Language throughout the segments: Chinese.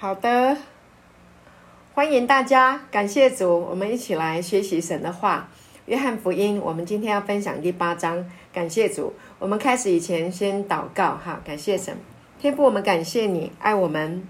好的，欢迎大家，感谢主，我们一起来学习神的话。约翰福音，我们今天要分享第八章。感谢主，我们开始以前先祷告哈，感谢神，天父，我们感谢你爱我们，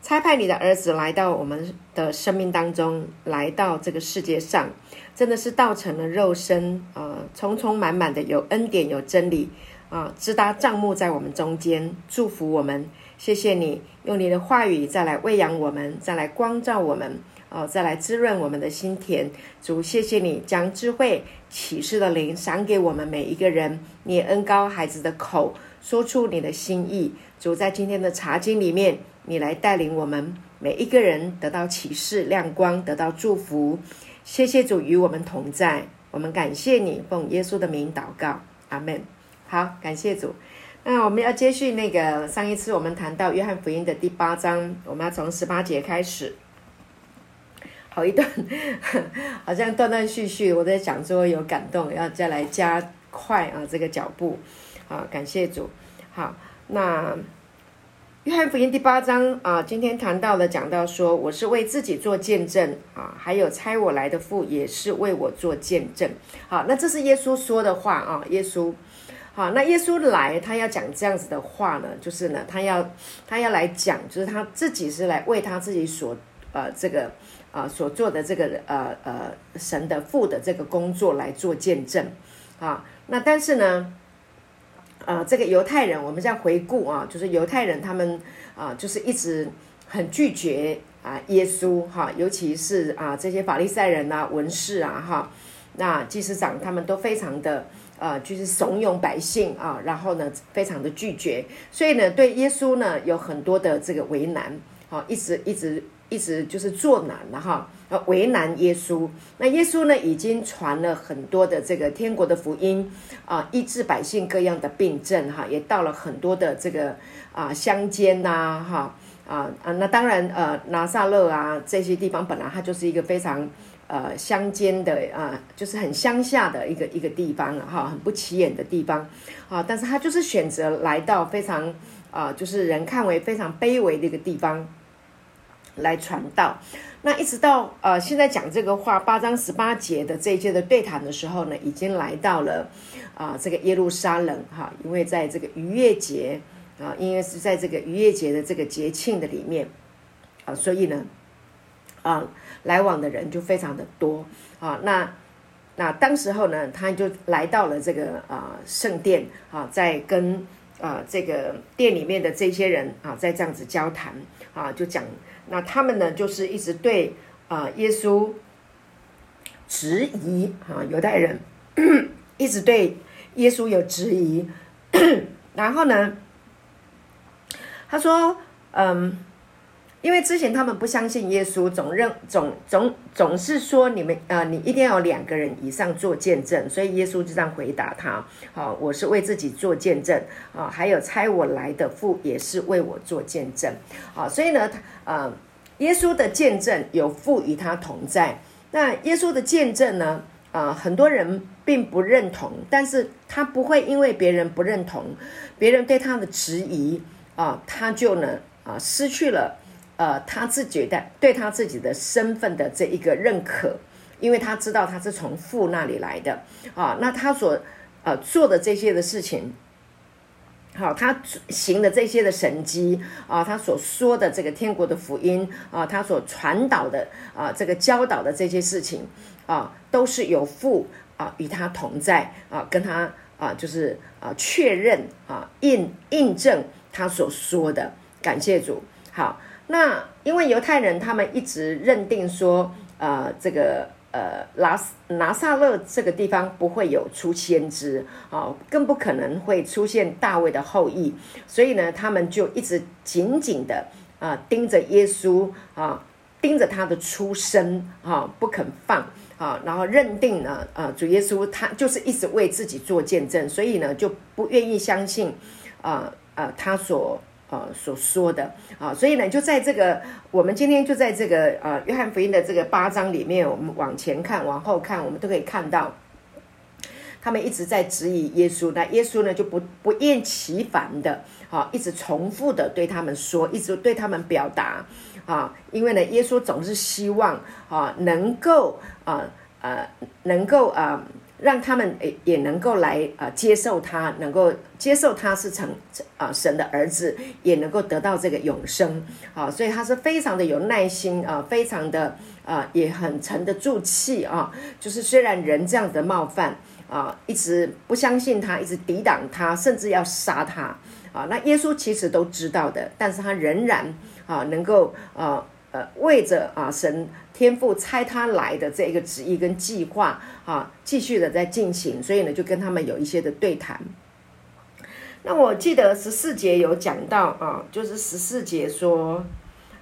差派你的儿子来到我们的生命当中，来到这个世界上，真的是道成了肉身啊，充充满满的有恩典有真理啊，支搭帐幕在我们中间，祝福我们。谢谢你用你的话语再来喂养我们，再来光照我们，哦，再来滋润我们的心田。主，谢谢你将智慧启示的灵赏给我们每一个人。你也恩高孩子的口，说出你的心意。主，在今天的茶经里面，你来带领我们每一个人得到启示、亮光，得到祝福。谢谢主与我们同在，我们感谢你，奉耶稣的名祷告，阿门。好，感谢主。那我们要接续那个上一次我们谈到约翰福音的第八章，我们要从十八节开始，好一段，好像断断续续。我在想说有感动，要再来加快啊这个脚步，好，感谢主。好，那约翰福音第八章啊，今天谈到了讲到说，我是为自己做见证啊，还有差我来的父也是为我做见证。好，那这是耶稣说的话啊，耶稣。好，那耶稣来，他要讲这样子的话呢，就是呢，他要他要来讲，就是他自己是来为他自己所呃这个啊所做的这个呃呃神的父的这个工作来做见证啊。那但是呢，呃，这个犹太人，我们在回顾啊，就是犹太人他们啊，就是一直很拒绝啊耶稣哈，尤其是啊这些法利赛人啊、文士啊哈，那祭司长他们都非常的。呃，就是怂恿百姓啊，然后呢，非常的拒绝，所以呢，对耶稣呢有很多的这个为难，啊，一直一直一直就是做难了哈，呃，为难耶稣。那耶稣呢，已经传了很多的这个天国的福音啊，医治百姓各样的病症哈，也到了很多的这个啊乡间呐哈啊啊，那当然呃，拿撒勒啊这些地方本来它就是一个非常。呃，乡间的啊，就是很乡下的一个一个地方了哈，很不起眼的地方啊，但是他就是选择来到非常啊，就是人看为非常卑微的一个地方来传道。那一直到呃，现在讲这个话八章十八节的这一届的对谈的时候呢，已经来到了啊这个耶路撒冷哈，因为在这个逾越节啊，因为是在这个逾越节的这个节庆的里面啊，所以呢。啊，来往的人就非常的多啊。那那当时候呢，他就来到了这个啊圣殿啊，在跟啊这个店里面的这些人啊，在这样子交谈啊，就讲那他们呢，就是一直对啊耶稣质疑啊，犹太人 一直对耶稣有质疑，然后呢，他说嗯。因为之前他们不相信耶稣，总认总总总是说你们呃，你一定要有两个人以上做见证，所以耶稣就这样回答他：好，我是为自己做见证啊，还有差我来的父也是为我做见证。好，所以呢，他呃，耶稣的见证有父与他同在。那耶稣的见证呢，啊，很多人并不认同，但是他不会因为别人不认同，别人对他的质疑啊，他就呢啊失去了。呃，他自己的对他自己的身份的这一个认可，因为他知道他是从父那里来的啊，那他所呃做的这些的事情，好，他行的这些的神迹啊，他所说的这个天国的福音啊，他所传导的啊，这个教导的这些事情啊，都是有父啊与他同在啊，跟他啊就是啊确认啊印印证他所说的，感谢主，好。那因为犹太人他们一直认定说，呃，这个呃拿拿撒勒这个地方不会有出先知啊，更不可能会出现大卫的后裔，所以呢，他们就一直紧紧的啊盯着耶稣啊，盯着他的出生啊不肯放啊，然后认定呢，呃，主耶稣他就是一直为自己做见证，所以呢就不愿意相信啊啊他所。呃，所说的啊，所以呢，就在这个，我们今天就在这个呃，约翰福音的这个八章里面，我们往前看，往后看，我们都可以看到，他们一直在质疑耶稣，那耶稣呢就不不厌其烦的啊，一直重复的对他们说，一直对他们表达啊，因为呢，耶稣总是希望啊，能够啊呃，能够啊。让他们也也能够来啊接受他，能够接受他是成啊神的儿子，也能够得到这个永生啊，所以他是非常的有耐心啊，非常的啊也很沉得住气啊。就是虽然人这样的冒犯啊，一直不相信他，一直抵挡他，甚至要杀他啊，那耶稣其实都知道的，但是他仍然啊能够啊呃为着啊神。天父猜他来的这一个旨意跟计划啊，继续的在进行，所以呢，就跟他们有一些的对谈。那我记得十四节有讲到啊，就是十四节说，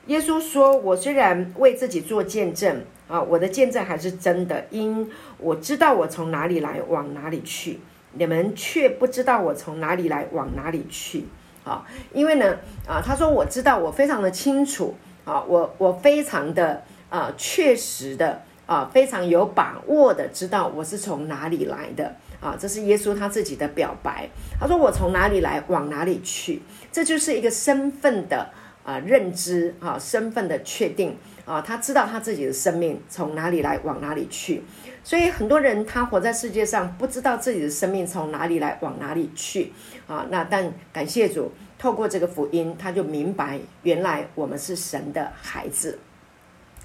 耶稣说：“我虽然为自己做见证啊，我的见证还是真的，因我知道我从哪里来，往哪里去，你们却不知道我从哪里来，往哪里去。啊，因为呢，啊，他说我知道，我非常的清楚啊，我我非常的。”啊，确实的啊，非常有把握的知道我是从哪里来的啊，这是耶稣他自己的表白。他说我从哪里来，往哪里去，这就是一个身份的啊认知啊，身份的确定啊，他知道他自己的生命从哪里来，往哪里去。所以很多人他活在世界上，不知道自己的生命从哪里来，往哪里去啊。那但感谢主，透过这个福音，他就明白原来我们是神的孩子。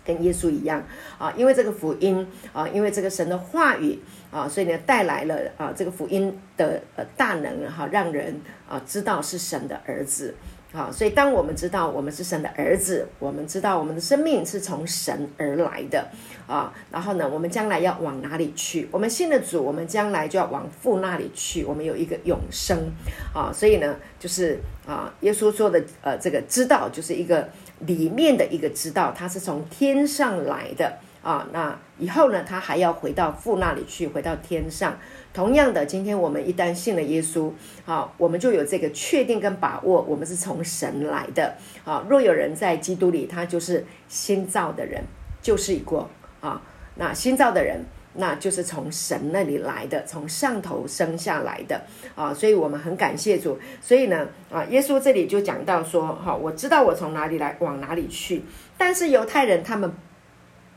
跟耶稣一样。啊，因为这个福音啊，因为这个神的话语啊，所以呢带来了啊这个福音的呃大能哈，让人啊知道是神的儿子。啊。所以当我们知道我们是神的儿子，我们知道我们的生命是从神而来的啊。然后呢，我们将来要往哪里去？我们信的主，我们将来就要往父那里去。我们有一个永生啊。所以呢，就是啊，耶稣说的呃这个知道就是一个。里面的一个知道，他是从天上来的啊。那以后呢，他还要回到父那里去，回到天上。同样的，今天我们一旦信了耶稣啊，我们就有这个确定跟把握，我们是从神来的啊。若有人在基督里，他就是新造的人，就是一过啊。那新造的人。那就是从神那里来的，从上头生下来的啊，所以我们很感谢主。所以呢，啊，耶稣这里就讲到说，哈，我知道我从哪里来，往哪里去。但是犹太人他们，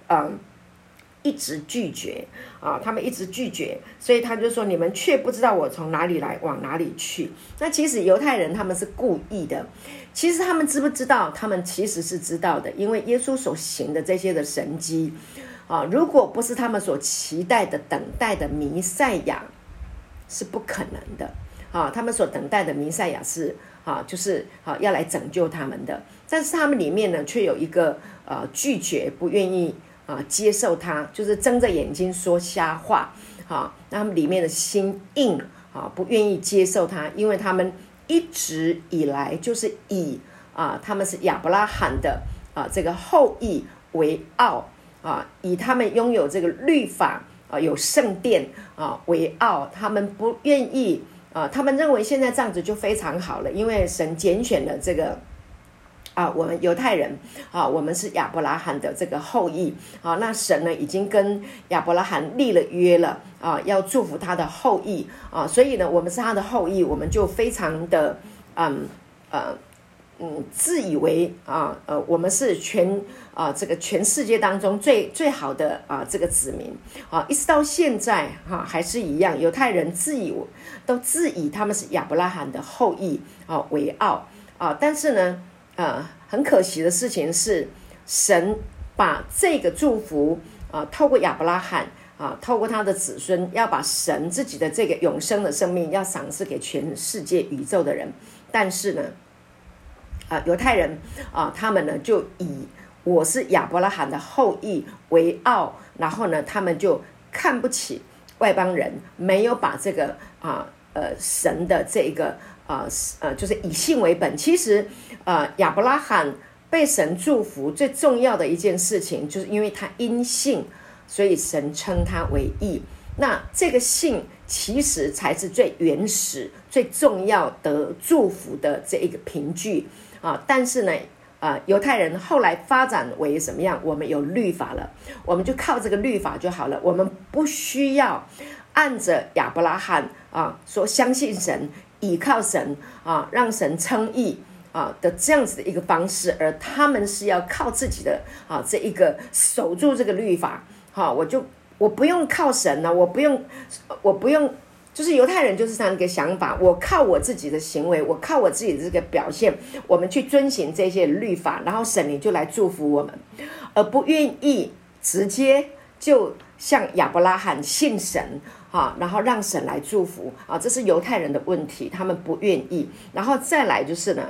嗯，一直拒绝啊，他们一直拒绝，所以他就说，你们却不知道我从哪里来，往哪里去。那其实犹太人他们是故意的，其实他们知不知道？他们其实是知道的，因为耶稣所行的这些的神迹。啊，如果不是他们所期待的、等待的弥赛亚，是不可能的。啊，他们所等待的弥赛亚是啊，就是啊，要来拯救他们的。但是他们里面呢，却有一个呃拒绝、不愿意啊接受他，就是睁着眼睛说瞎话。啊，那他们里面的心硬啊，不愿意接受他，因为他们一直以来就是以啊他们是亚伯拉罕的啊这个后裔为傲。啊，以他们拥有这个律法啊，有圣殿啊为傲，他们不愿意啊，他们认为现在这样子就非常好了，因为神拣选了这个啊，我们犹太人啊，我们是亚伯拉罕的这个后裔啊，那神呢已经跟亚伯拉罕立了约了啊，要祝福他的后裔啊，所以呢，我们是他的后裔，我们就非常的嗯呃。嗯，自以为啊，呃，我们是全啊，这个全世界当中最最好的啊，这个子民啊，一直到现在哈，还是一样，犹太人自以都自以他们是亚伯拉罕的后裔啊为傲啊，但是呢，呃，很可惜的事情是，神把这个祝福啊，透过亚伯拉罕啊，透过他的子孙，要把神自己的这个永生的生命要赏赐给全世界宇宙的人，但是呢。啊，犹太人啊，他们呢就以我是亚伯拉罕的后裔为傲，然后呢，他们就看不起外邦人，没有把这个啊呃神的这个啊呃就是以信为本。其实呃，亚伯拉罕被神祝福最重要的一件事情，就是因为他因信，所以神称他为义。那这个信其实才是最原始、最重要的祝福的这一个凭据。啊，但是呢，啊，犹太人后来发展为什么样？我们有律法了，我们就靠这个律法就好了。我们不需要按着亚伯拉罕啊说相信神、倚靠神啊，让神称义啊的这样子的一个方式，而他们是要靠自己的啊这一个守住这个律法。哈，我就我不用靠神了，我不用，我不用。就是犹太人就是这样一个想法，我靠我自己的行为，我靠我自己的这个表现，我们去遵循这些律法，然后神灵就来祝福我们，而不愿意直接就向亚伯拉罕信神哈，然后让神来祝福啊，这是犹太人的问题，他们不愿意。然后再来就是呢，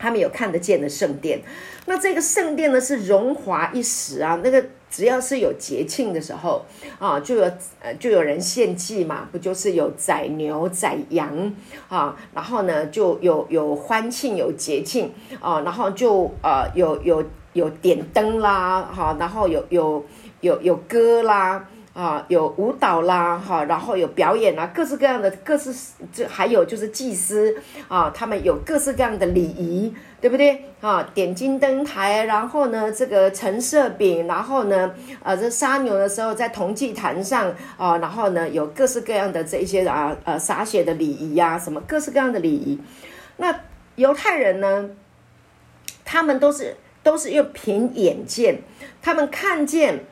他们有看得见的圣殿，那这个圣殿呢是荣华一时啊，那个。只要是有节庆的时候啊，就有呃就有人献祭嘛，不就是有宰牛宰羊啊，然后呢就有有欢庆有节庆啊，然后就呃有有有点灯啦哈，然后有有有有歌啦。啊，有舞蹈啦，哈，然后有表演啦，各式各样的，各式这还有就是祭司啊，他们有各式各样的礼仪，对不对？啊，点金灯台，然后呢，这个陈设饼，然后呢，呃，这杀牛的时候在铜祭坛上啊，然后呢，有各式各样的这一些啊，呃，洒血的礼仪呀，什么各式各样的礼仪。那犹太人呢，他们都是都是用凭眼见，他们看见。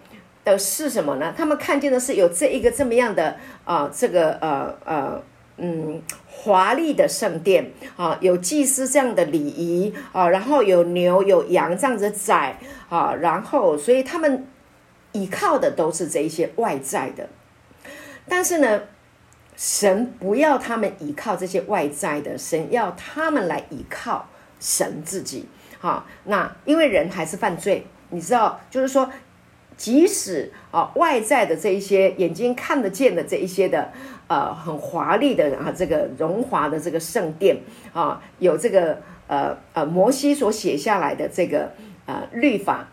的是什么呢？他们看见的是有这一个这么样的啊，这个呃呃嗯华丽的圣殿啊，有祭司这样的礼仪啊，然后有牛有羊这样子宰啊，然后所以他们依靠的都是这一些外在的，但是呢，神不要他们依靠这些外在的，神要他们来依靠神自己。好，那因为人还是犯罪，你知道，就是说。即使啊，外在的这一些眼睛看得见的这一些的，呃，很华丽的啊，这个荣华的这个圣殿啊，有这个呃呃摩西所写下来的这个呃律法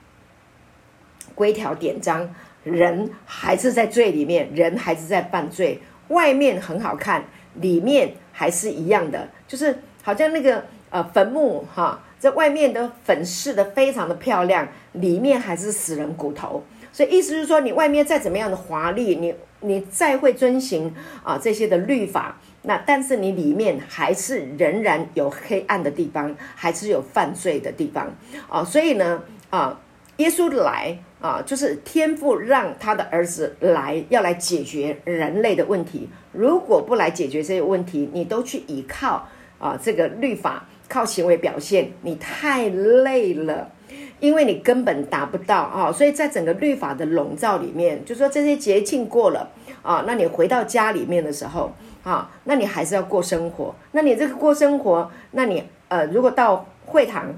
规条典章，人还是在罪里面，人还是在犯罪。外面很好看，里面还是一样的，就是好像那个呃坟墓哈，在外面的粉饰的非常的漂亮，里面还是死人骨头。所以意思是说，你外面再怎么样的华丽，你你再会遵循啊这些的律法，那但是你里面还是仍然有黑暗的地方，还是有犯罪的地方啊。所以呢啊，耶稣来啊，就是天父让他的儿子来，要来解决人类的问题。如果不来解决这些问题，你都去依靠啊这个律法，靠行为表现，你太累了。因为你根本达不到啊，所以在整个律法的笼罩里面，就说这些节庆过了啊，那你回到家里面的时候啊，那你还是要过生活。那你这个过生活，那你呃，如果到会堂，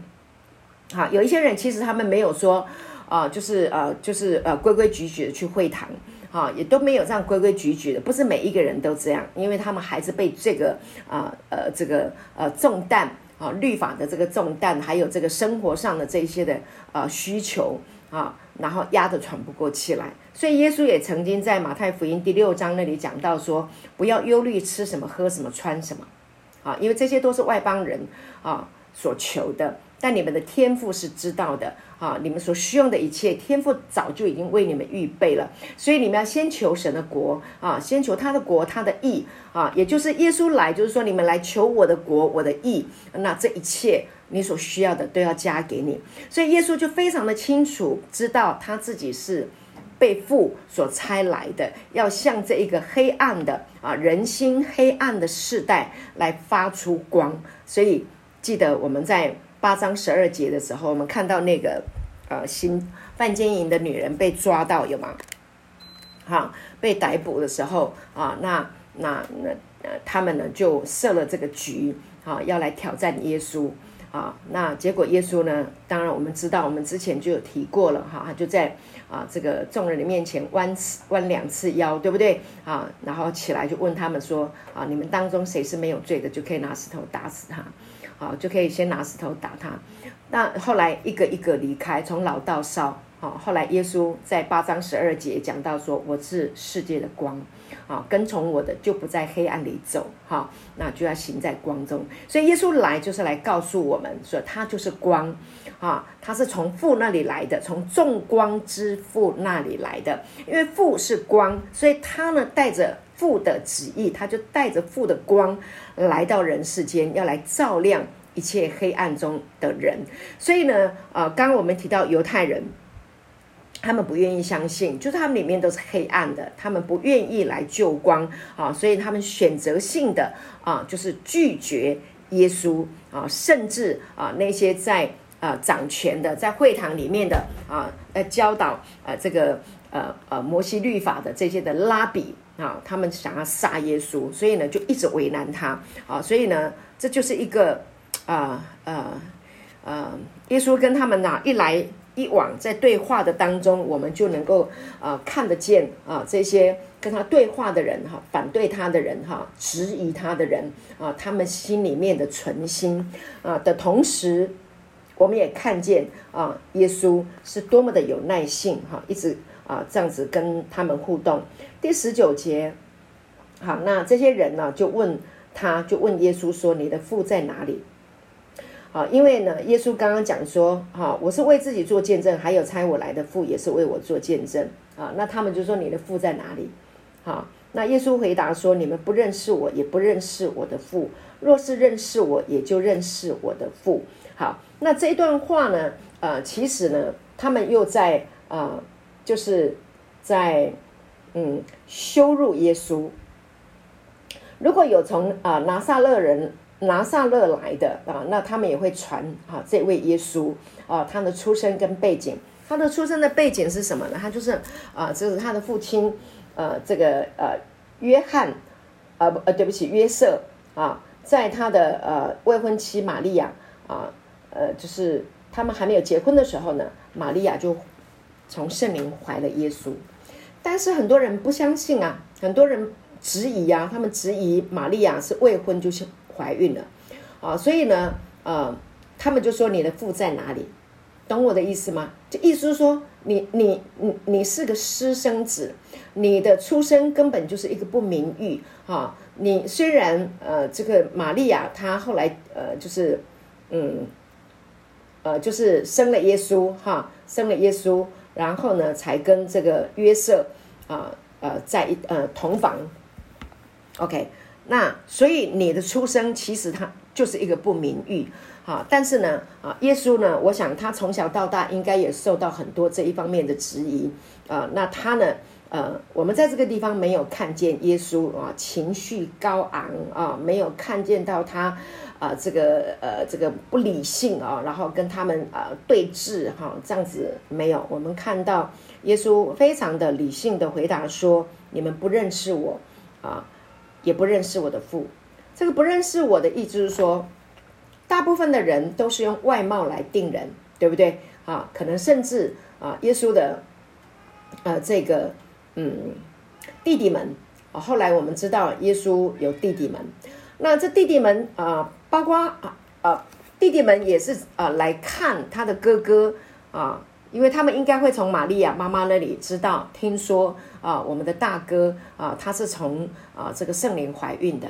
好，有一些人其实他们没有说啊，就是呃，就是呃，规规矩矩的去会堂，啊，也都没有这样规规矩矩的，不是每一个人都这样，因为他们还是被这个啊呃这个呃重担。啊，律法的这个重担，还有这个生活上的这些的啊需求啊，然后压得喘不过气来。所以耶稣也曾经在马太福音第六章那里讲到说，不要忧虑吃什么、喝什么、穿什么，啊，因为这些都是外邦人啊所求的。但你们的天赋是知道的啊，你们所需用的一切，天赋早就已经为你们预备了。所以你们要先求神的国啊，先求他的国，他的义啊，也就是耶稣来，就是说你们来求我的国，我的义，那这一切你所需要的都要加给你。所以耶稣就非常的清楚知道他自己是被父所差来的，要向这一个黑暗的啊人心黑暗的世代来发出光。所以记得我们在。八章十二节的时候，我们看到那个呃，新犯奸淫的女人被抓到，有吗？哈，被逮捕的时候啊，那那那呃，他们呢就设了这个局啊，要来挑战耶稣啊。那结果耶稣呢，当然我们知道，我们之前就有提过了哈，就在啊这个众人的面前弯次弯两次腰，对不对啊？然后起来就问他们说啊，你们当中谁是没有罪的，就可以拿石头打死他。好，就可以先拿石头打他。那后来一个一个离开，从老到少好，后来耶稣在八章十二节讲到说：“我是世界的光。”啊，跟从我的就不在黑暗里走，哈，那就要行在光中。所以耶稣来就是来告诉我们说，他就是光，啊，他是从父那里来的，从众光之父那里来的。因为父是光，所以他呢带着父的旨意，他就带着父的光来到人世间，要来照亮一切黑暗中的人。所以呢，呃，刚刚我们提到犹太人。他们不愿意相信，就是他们里面都是黑暗的，他们不愿意来救光啊，所以他们选择性的啊，就是拒绝耶稣啊，甚至啊那些在啊掌权的，在会堂里面的啊，呃教导呃这个呃呃摩西律法的这些的拉比啊，他们想要杀耶稣，所以呢就一直为难他啊，所以呢这就是一个啊呃呃耶稣跟他们呐一来。一往在对话的当中，我们就能够啊看得见啊这些跟他对话的人哈，反对他的人哈，质疑他的人啊，他们心里面的存心啊的同时，我们也看见啊耶稣是多么的有耐性哈，一直啊这样子跟他们互动。第十九节，好，那这些人呢就问他，就问耶稣说：“你的父在哪里？”啊，因为呢，耶稣刚刚讲说，哈，我是为自己做见证，还有差我来的父也是为我做见证啊。那他们就说你的父在哪里？好，那耶稣回答说，你们不认识我，也不认识我的父。若是认识我，也就认识我的父。好，那这一段话呢，呃，其实呢，他们又在啊，就是在嗯羞辱耶稣。如果有从啊拿撒勒人。拿撒勒来的啊，那他们也会传啊，这位耶稣啊，他的出生跟背景，他的出生的背景是什么呢？他就是啊，就是他的父亲呃，这个呃约翰，呃不呃对不起约瑟啊，在他的呃未婚妻玛利亚啊，呃就是他们还没有结婚的时候呢，玛利亚就从圣灵怀了耶稣，但是很多人不相信啊，很多人质疑啊，他们质疑玛利亚是未婚就是。怀孕了，啊，所以呢，呃，他们就说你的父在哪里？懂我的意思吗？就意思是说，你你你你是个私生子，你的出生根本就是一个不名誉啊。你虽然呃，这个玛利亚她后来呃，就是嗯，呃，就是生了耶稣哈，生了耶稣，然后呢，才跟这个约瑟啊呃在一呃同房，OK。那所以你的出生其实他就是一个不名誉，哈，但是呢，啊，耶稣呢，我想他从小到大应该也受到很多这一方面的质疑，啊，那他呢，呃，我们在这个地方没有看见耶稣啊情绪高昂啊，没有看见到他啊这个呃这个不理性啊，然后跟他们啊对峙哈，这样子没有，我们看到耶稣非常的理性的回答说：你们不认识我啊。也不认识我的父，这个不认识我的意思是说，大部分的人都是用外貌来定人，对不对啊？可能甚至啊，耶稣的呃这个嗯弟弟们啊，后来我们知道耶稣有弟弟们，那这弟弟们啊，包括啊啊弟弟们也是啊来看他的哥哥啊。因为他们应该会从玛利亚妈妈那里知道，听说啊，我们的大哥啊，他是从啊这个圣灵怀孕的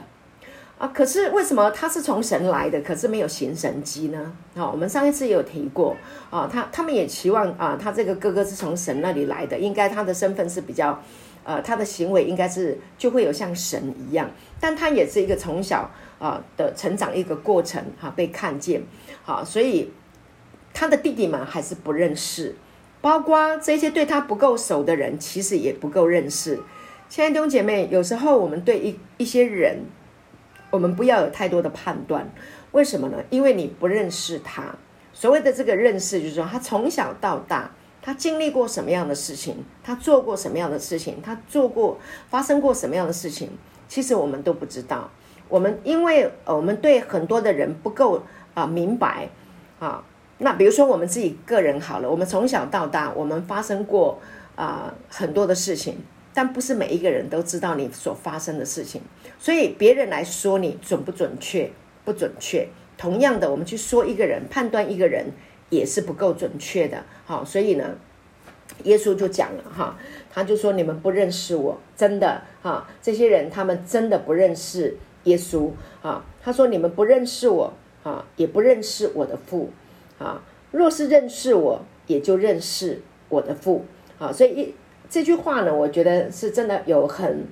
啊。可是为什么他是从神来的，可是没有行神迹呢？啊，我们上一次有提过啊，他他们也期望啊，他这个哥哥是从神那里来的，应该他的身份是比较呃，他的行为应该是就会有像神一样，但他也是一个从小啊的成长一个过程哈，被看见好，所以。他的弟弟们还是不认识，包括这些对他不够熟的人，其实也不够认识。亲爱的弟兄姐妹，有时候我们对一一些人，我们不要有太多的判断。为什么呢？因为你不认识他。所谓的这个认识，就是说他从小到大，他经历过什么样的事情，他做过什么样的事情，他做过发生过什么样的事情，其实我们都不知道。我们因为我们对很多的人不够啊明白啊。那比如说我们自己个人好了，我们从小到大，我们发生过啊很多的事情，但不是每一个人都知道你所发生的事情，所以别人来说你准不准确，不准确。同样的，我们去说一个人，判断一个人也是不够准确的。好，所以呢，耶稣就讲了哈，他就说你们不认识我，真的哈，这些人他们真的不认识耶稣啊。他说你们不认识我啊，也不认识我的父啊。若是认识我，也就认识我的父啊。所以这句话呢，我觉得是真的有很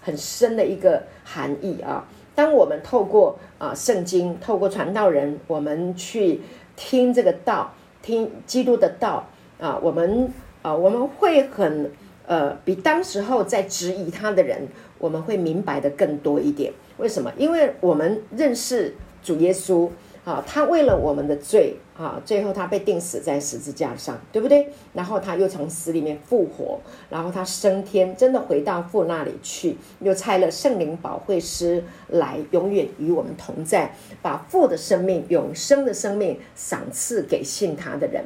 很深的一个含义啊。当我们透过啊圣经，透过传道人，我们去听这个道，听基督的道啊，我们啊我们会很呃比当时候在质疑他的人，我们会明白的更多一点。为什么？因为我们认识主耶稣。啊，他为了我们的罪啊，最后他被钉死在十字架上，对不对？然后他又从死里面复活，然后他升天，真的回到父那里去，又差了圣灵保惠师来，永远与我们同在，把父的生命、永生的生命赏赐给信他的人。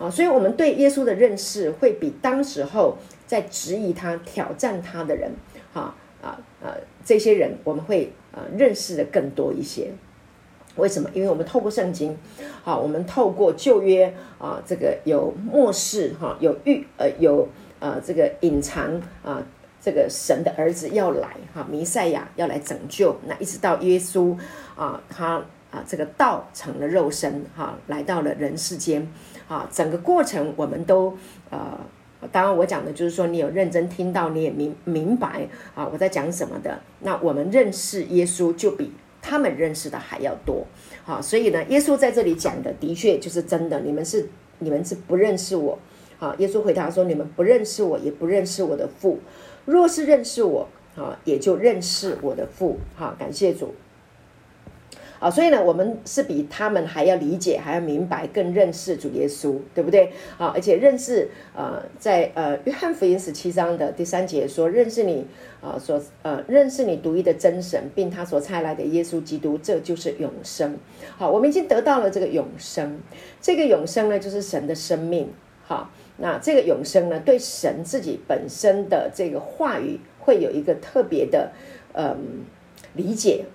啊，所以我们对耶稣的认识会比当时候在质疑他、挑战他的人，啊啊呃，这些人我们会呃认识的更多一些。为什么？因为我们透过圣经，好，我们透过旧约啊，这个有末世哈，有预呃有呃这个隐藏啊，这个神的儿子要来哈，弥赛亚要来拯救，那一直到耶稣啊，他啊这个道成了肉身哈，来到了人世间啊，整个过程我们都呃，当然我讲的就是说，你有认真听到，你也明明白啊我在讲什么的，那我们认识耶稣就比。他们认识的还要多，好，所以呢，耶稣在这里讲的的确就是真的。你们是你们是不认识我，好，耶稣回答说：你们不认识我，也不认识我的父。若是认识我，啊，也就认识我的父。好，感谢主。啊，所以呢，我们是比他们还要理解，还要明白，更认识主耶稣，对不对？啊，而且认识，呃，在呃约翰福音十七章的第三节说，认识你，啊，所呃认识你独一的真神，并他所差来的耶稣基督，这就是永生。好，我们已经得到了这个永生，这个永生呢，就是神的生命。好，那这个永生呢，对神自己本身的这个话语，会有一个特别的，嗯，理解。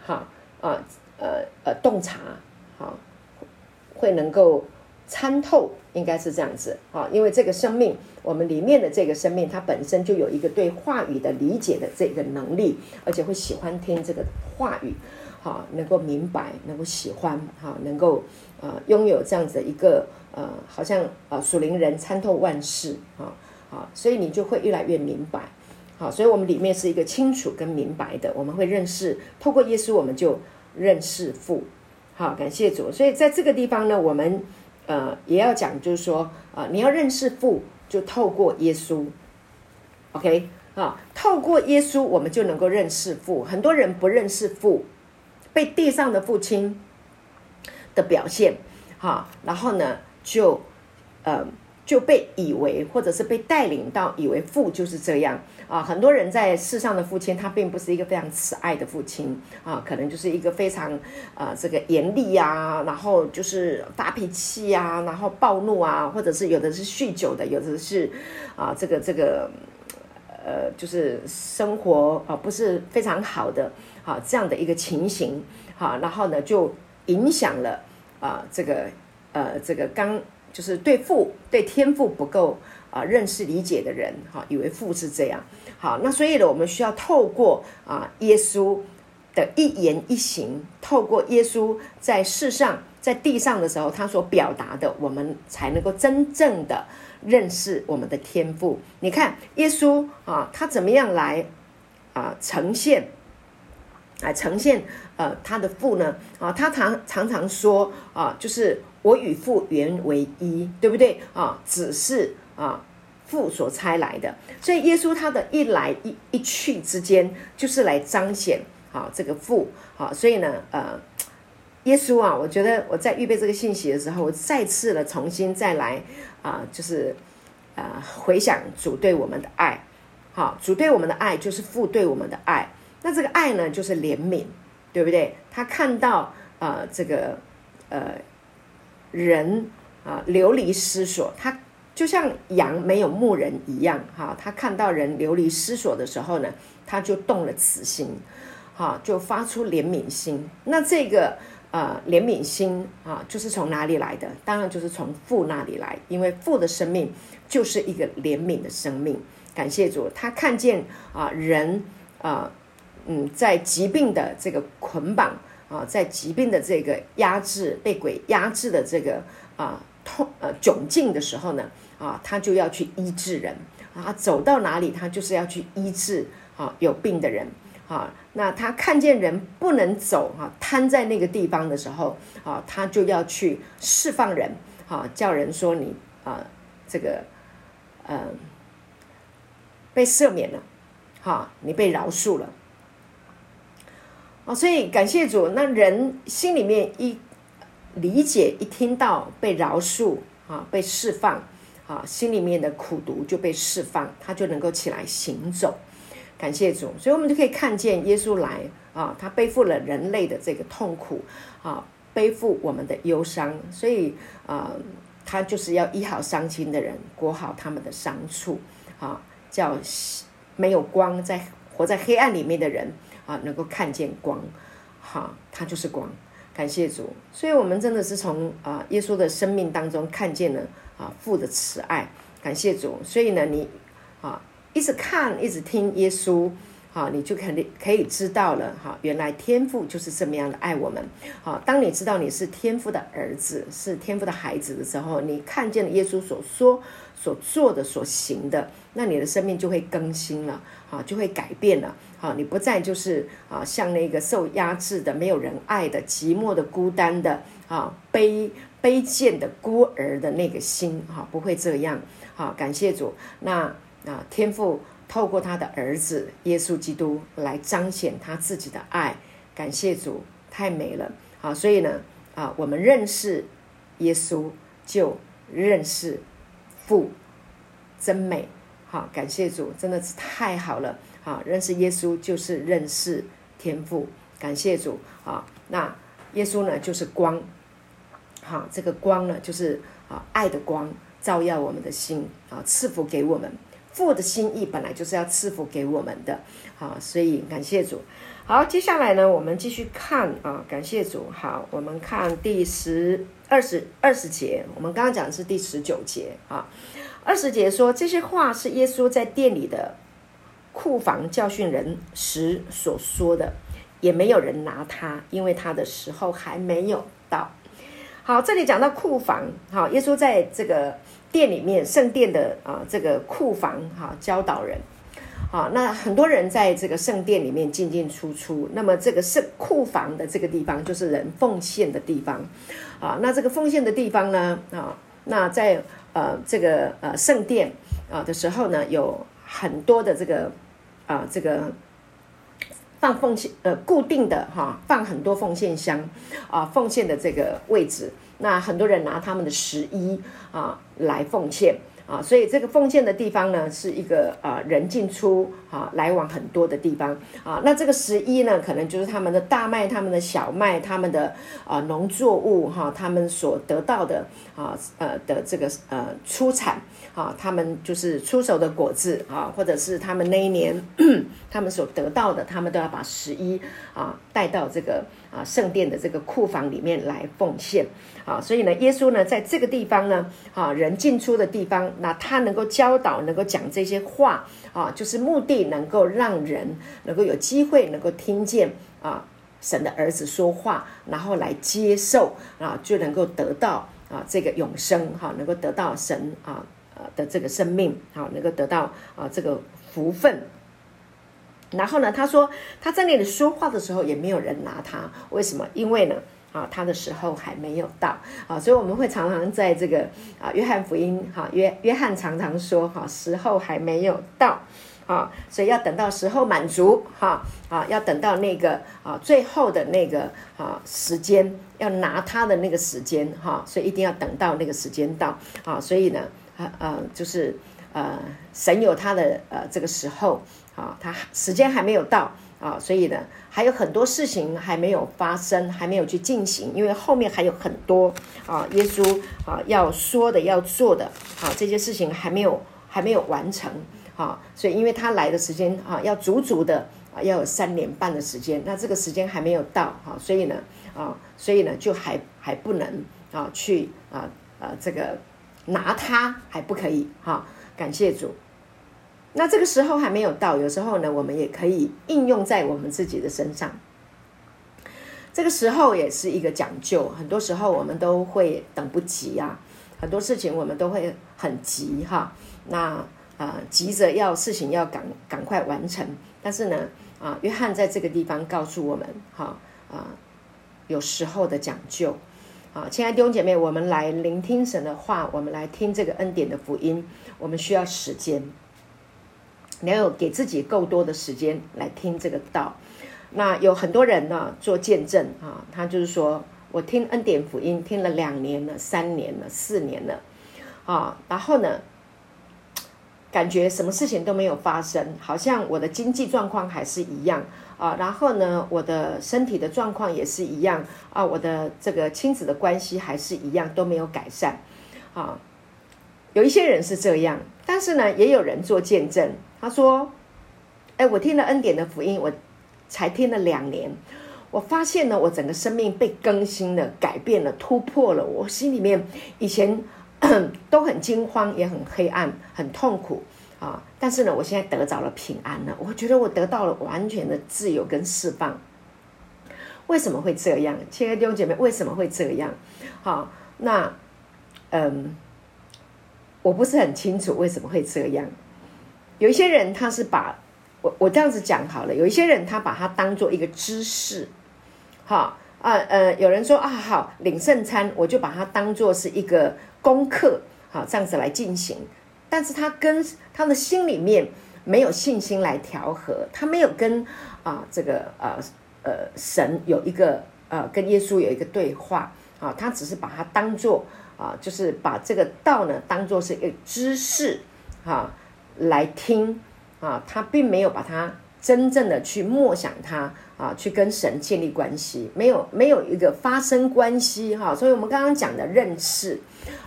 好。啊，呃呃，洞察，好，会能够参透，应该是这样子啊，因为这个生命，我们里面的这个生命，它本身就有一个对话语的理解的这个能力，而且会喜欢听这个话语，好，能够明白，能够喜欢，好，能够呃拥有这样子一个呃，好像呃属灵人参透万事，啊，啊，所以你就会越来越明白，好，所以我们里面是一个清楚跟明白的，我们会认识，透过耶稣，我们就。认识父，好，感谢主。所以在这个地方呢，我们呃也要讲，就是说啊，你要认识父，就透过耶稣，OK 啊，透过耶稣，我们就能够认识父。很多人不认识父，被地上的父亲的表现，哈，然后呢，就呃。就被以为，或者是被带领到以为父就是这样啊。很多人在世上的父亲，他并不是一个非常慈爱的父亲啊，可能就是一个非常啊这个严厉啊，然后就是发脾气啊，然后暴怒啊，或者是有的是酗酒的，有的是啊这个这个呃就是生活啊不是非常好的啊这样的一个情形啊，然后呢就影响了啊这个呃这个刚。就是对父对天赋不够啊认识理解的人哈，以为父是这样好，那所以呢，我们需要透过啊耶稣的一言一行，透过耶稣在世上在地上的时候他所表达的，我们才能够真正的认识我们的天赋。你看耶稣啊，他怎么样来啊呈现来呈现呃他的父呢啊？他常常常说啊，就是。我与父原为一，对不对啊？只是啊，父所差来的。所以耶稣他的一来一一去之间，就是来彰显啊这个父。好，所以呢，呃，耶稣啊，我觉得我在预备这个信息的时候，我再次的重新再来啊，就是啊回想主对我们的爱。好，主对我们的爱就是父对我们的爱。那这个爱呢，就是怜悯，对不对？他看到啊这个呃。人啊流离失所，他就像羊没有牧人一样，哈，他看到人流离失所的时候呢，他就动了慈心，哈，就发出怜悯心。那这个呃怜悯心啊，就是从哪里来的？当然就是从父那里来，因为父的生命就是一个怜悯的生命。感谢主，他看见啊人啊嗯在疾病的这个捆绑啊，在疾病的这个压制，被鬼压制的这个啊痛呃窘境的时候呢啊，他就要去医治人啊，走到哪里他就是要去医治啊有病的人啊。那他看见人不能走哈，瘫在那个地方的时候啊，他就要去释放人啊，叫人说你啊这个呃。被赦免了，哈，你被饶恕了，啊，所以感谢主。那人心里面一理解，一听到被饶恕啊，被释放啊，心里面的苦毒就被释放，他就能够起来行走。感谢主，所以我们就可以看见耶稣来啊，他背负了人类的这个痛苦啊，背负我们的忧伤，所以啊，他就是要医好伤心的人，裹好他们的伤处啊。叫没有光，在活在黑暗里面的人啊，能够看见光，哈，他就是光。感谢主，所以我们真的是从啊耶稣的生命当中看见了啊父的慈爱。感谢主，所以呢，你啊一直看，一直听耶稣。好，你就肯定可以知道了哈。原来天父就是这么样的爱我们。好，当你知道你是天父的儿子，是天父的孩子的时候，你看见了耶稣所说、所做的、所行的，那你的生命就会更新了，好，就会改变了。好，你不再就是啊，像那个受压制的、没有人爱的、寂寞的、孤单的啊、卑卑贱的孤儿的那个心，哈，不会这样。好，感谢主。那啊，天父。透过他的儿子耶稣基督来彰显他自己的爱，感谢主，太美了好，所以呢，啊，我们认识耶稣就认识父，真美好，感谢主，真的是太好了好，认识耶稣就是认识天父，感谢主啊。那耶稣呢，就是光，好，这个光呢，就是啊爱的光，照耀我们的心啊，赐福给我们。父的心意本来就是要赐福给我们的，好，所以感谢主。好，接下来呢，我们继续看啊，感谢主。好，我们看第十二十二十节，我们刚刚讲的是第十九节啊。二十节说这些话是耶稣在店里的库房教训人时所说的，也没有人拿他，因为他的时候还没有到。好，这里讲到库房，好，耶稣在这个。店里面圣殿的啊，这个库房哈，教导人，好，那很多人在这个圣殿里面进进出出，那么这个圣库房的这个地方就是人奉献的地方，啊，那这个奉献的地方呢，啊，那在呃这个呃圣殿啊的时候呢，有很多的这个啊这个放奉献呃固定的哈，放很多奉献箱啊，奉献的这个位置。那很多人拿他们的十一啊来奉献。啊，所以这个奉献的地方呢，是一个啊人进出啊来往很多的地方啊。那这个十一呢，可能就是他们的大麦、他们的小麦、他们的啊农作物哈，他们所得到的啊呃的这个呃出产啊，他们就是出手的果子啊，或者是他们那一年他们所得到的，他们都要把十一啊带到这个。啊，圣殿的这个库房里面来奉献，啊，所以呢，耶稣呢，在这个地方呢，啊，人进出的地方，那他能够教导，能够讲这些话，啊，就是目的能够让人能够有机会能够听见啊，神的儿子说话，然后来接受，啊，就能够得到啊这个永生，哈，能够得到神啊呃的这个生命，好，能够得到啊这个福分。然后呢，他说他在那里说话的时候也没有人拿他，为什么？因为呢，啊，他的时候还没有到啊，所以我们会常常在这个啊，约翰福音哈，约约翰常常说哈，时候还没有到啊，所以要等到时候满足哈啊，要等到那个啊最后的那个啊时间要拿他的那个时间哈，所以一定要等到那个时间到啊，所以呢，啊呃，就是呃，神有他的呃这个时候。啊，他时间还没有到啊，所以呢，还有很多事情还没有发生，还没有去进行，因为后面还有很多啊，耶稣啊要说的、要做的啊，这些事情还没有还没有完成啊，所以因为他来的时间啊，要足足的啊要有三年半的时间，那这个时间还没有到哈，所以呢啊，所以呢就还还不能啊去啊啊这个拿它还不可以哈，感谢主。那这个时候还没有到，有时候呢，我们也可以应用在我们自己的身上。这个时候也是一个讲究，很多时候我们都会等不及啊，很多事情我们都会很急哈。那啊，急着要事情要赶赶快完成，但是呢，啊，约翰在这个地方告诉我们，哈啊，有时候的讲究。啊，亲爱的弟兄姐妹，我们来聆听神的话，我们来听这个恩典的福音，我们需要时间。你要有给自己够多的时间来听这个道。那有很多人呢做见证啊，他就是说我听恩典福音听了两年了、三年了、四年了啊，然后呢，感觉什么事情都没有发生，好像我的经济状况还是一样啊，然后呢，我的身体的状况也是一样啊，我的这个亲子的关系还是一样都没有改善啊。有一些人是这样，但是呢，也有人做见证。他说：“哎，我听了恩典的福音，我才听了两年，我发现呢，我整个生命被更新了、改变了、突破了。我心里面以前 都很惊慌，也很黑暗、很痛苦啊。但是呢，我现在得着了平安了。我觉得我得到了完全的自由跟释放。为什么会这样？亲爱的弟兄姐妹，为什么会这样？好，那嗯，我不是很清楚为什么会这样。”有一些人他是把我我这样子讲好了，有一些人他把它当做一个知识，好啊呃，有人说啊好领圣餐，我就把它当做是一个功课，好这样子来进行，但是他跟他的心里面没有信心来调和，他没有跟啊这个呃呃神有一个呃跟耶稣有一个对话啊，他只是把它当做啊就是把这个道呢当做是一个知识啊。来听啊，他并没有把它真正的去默想它啊，去跟神建立关系，没有没有一个发生关系哈。所以我们刚刚讲的认识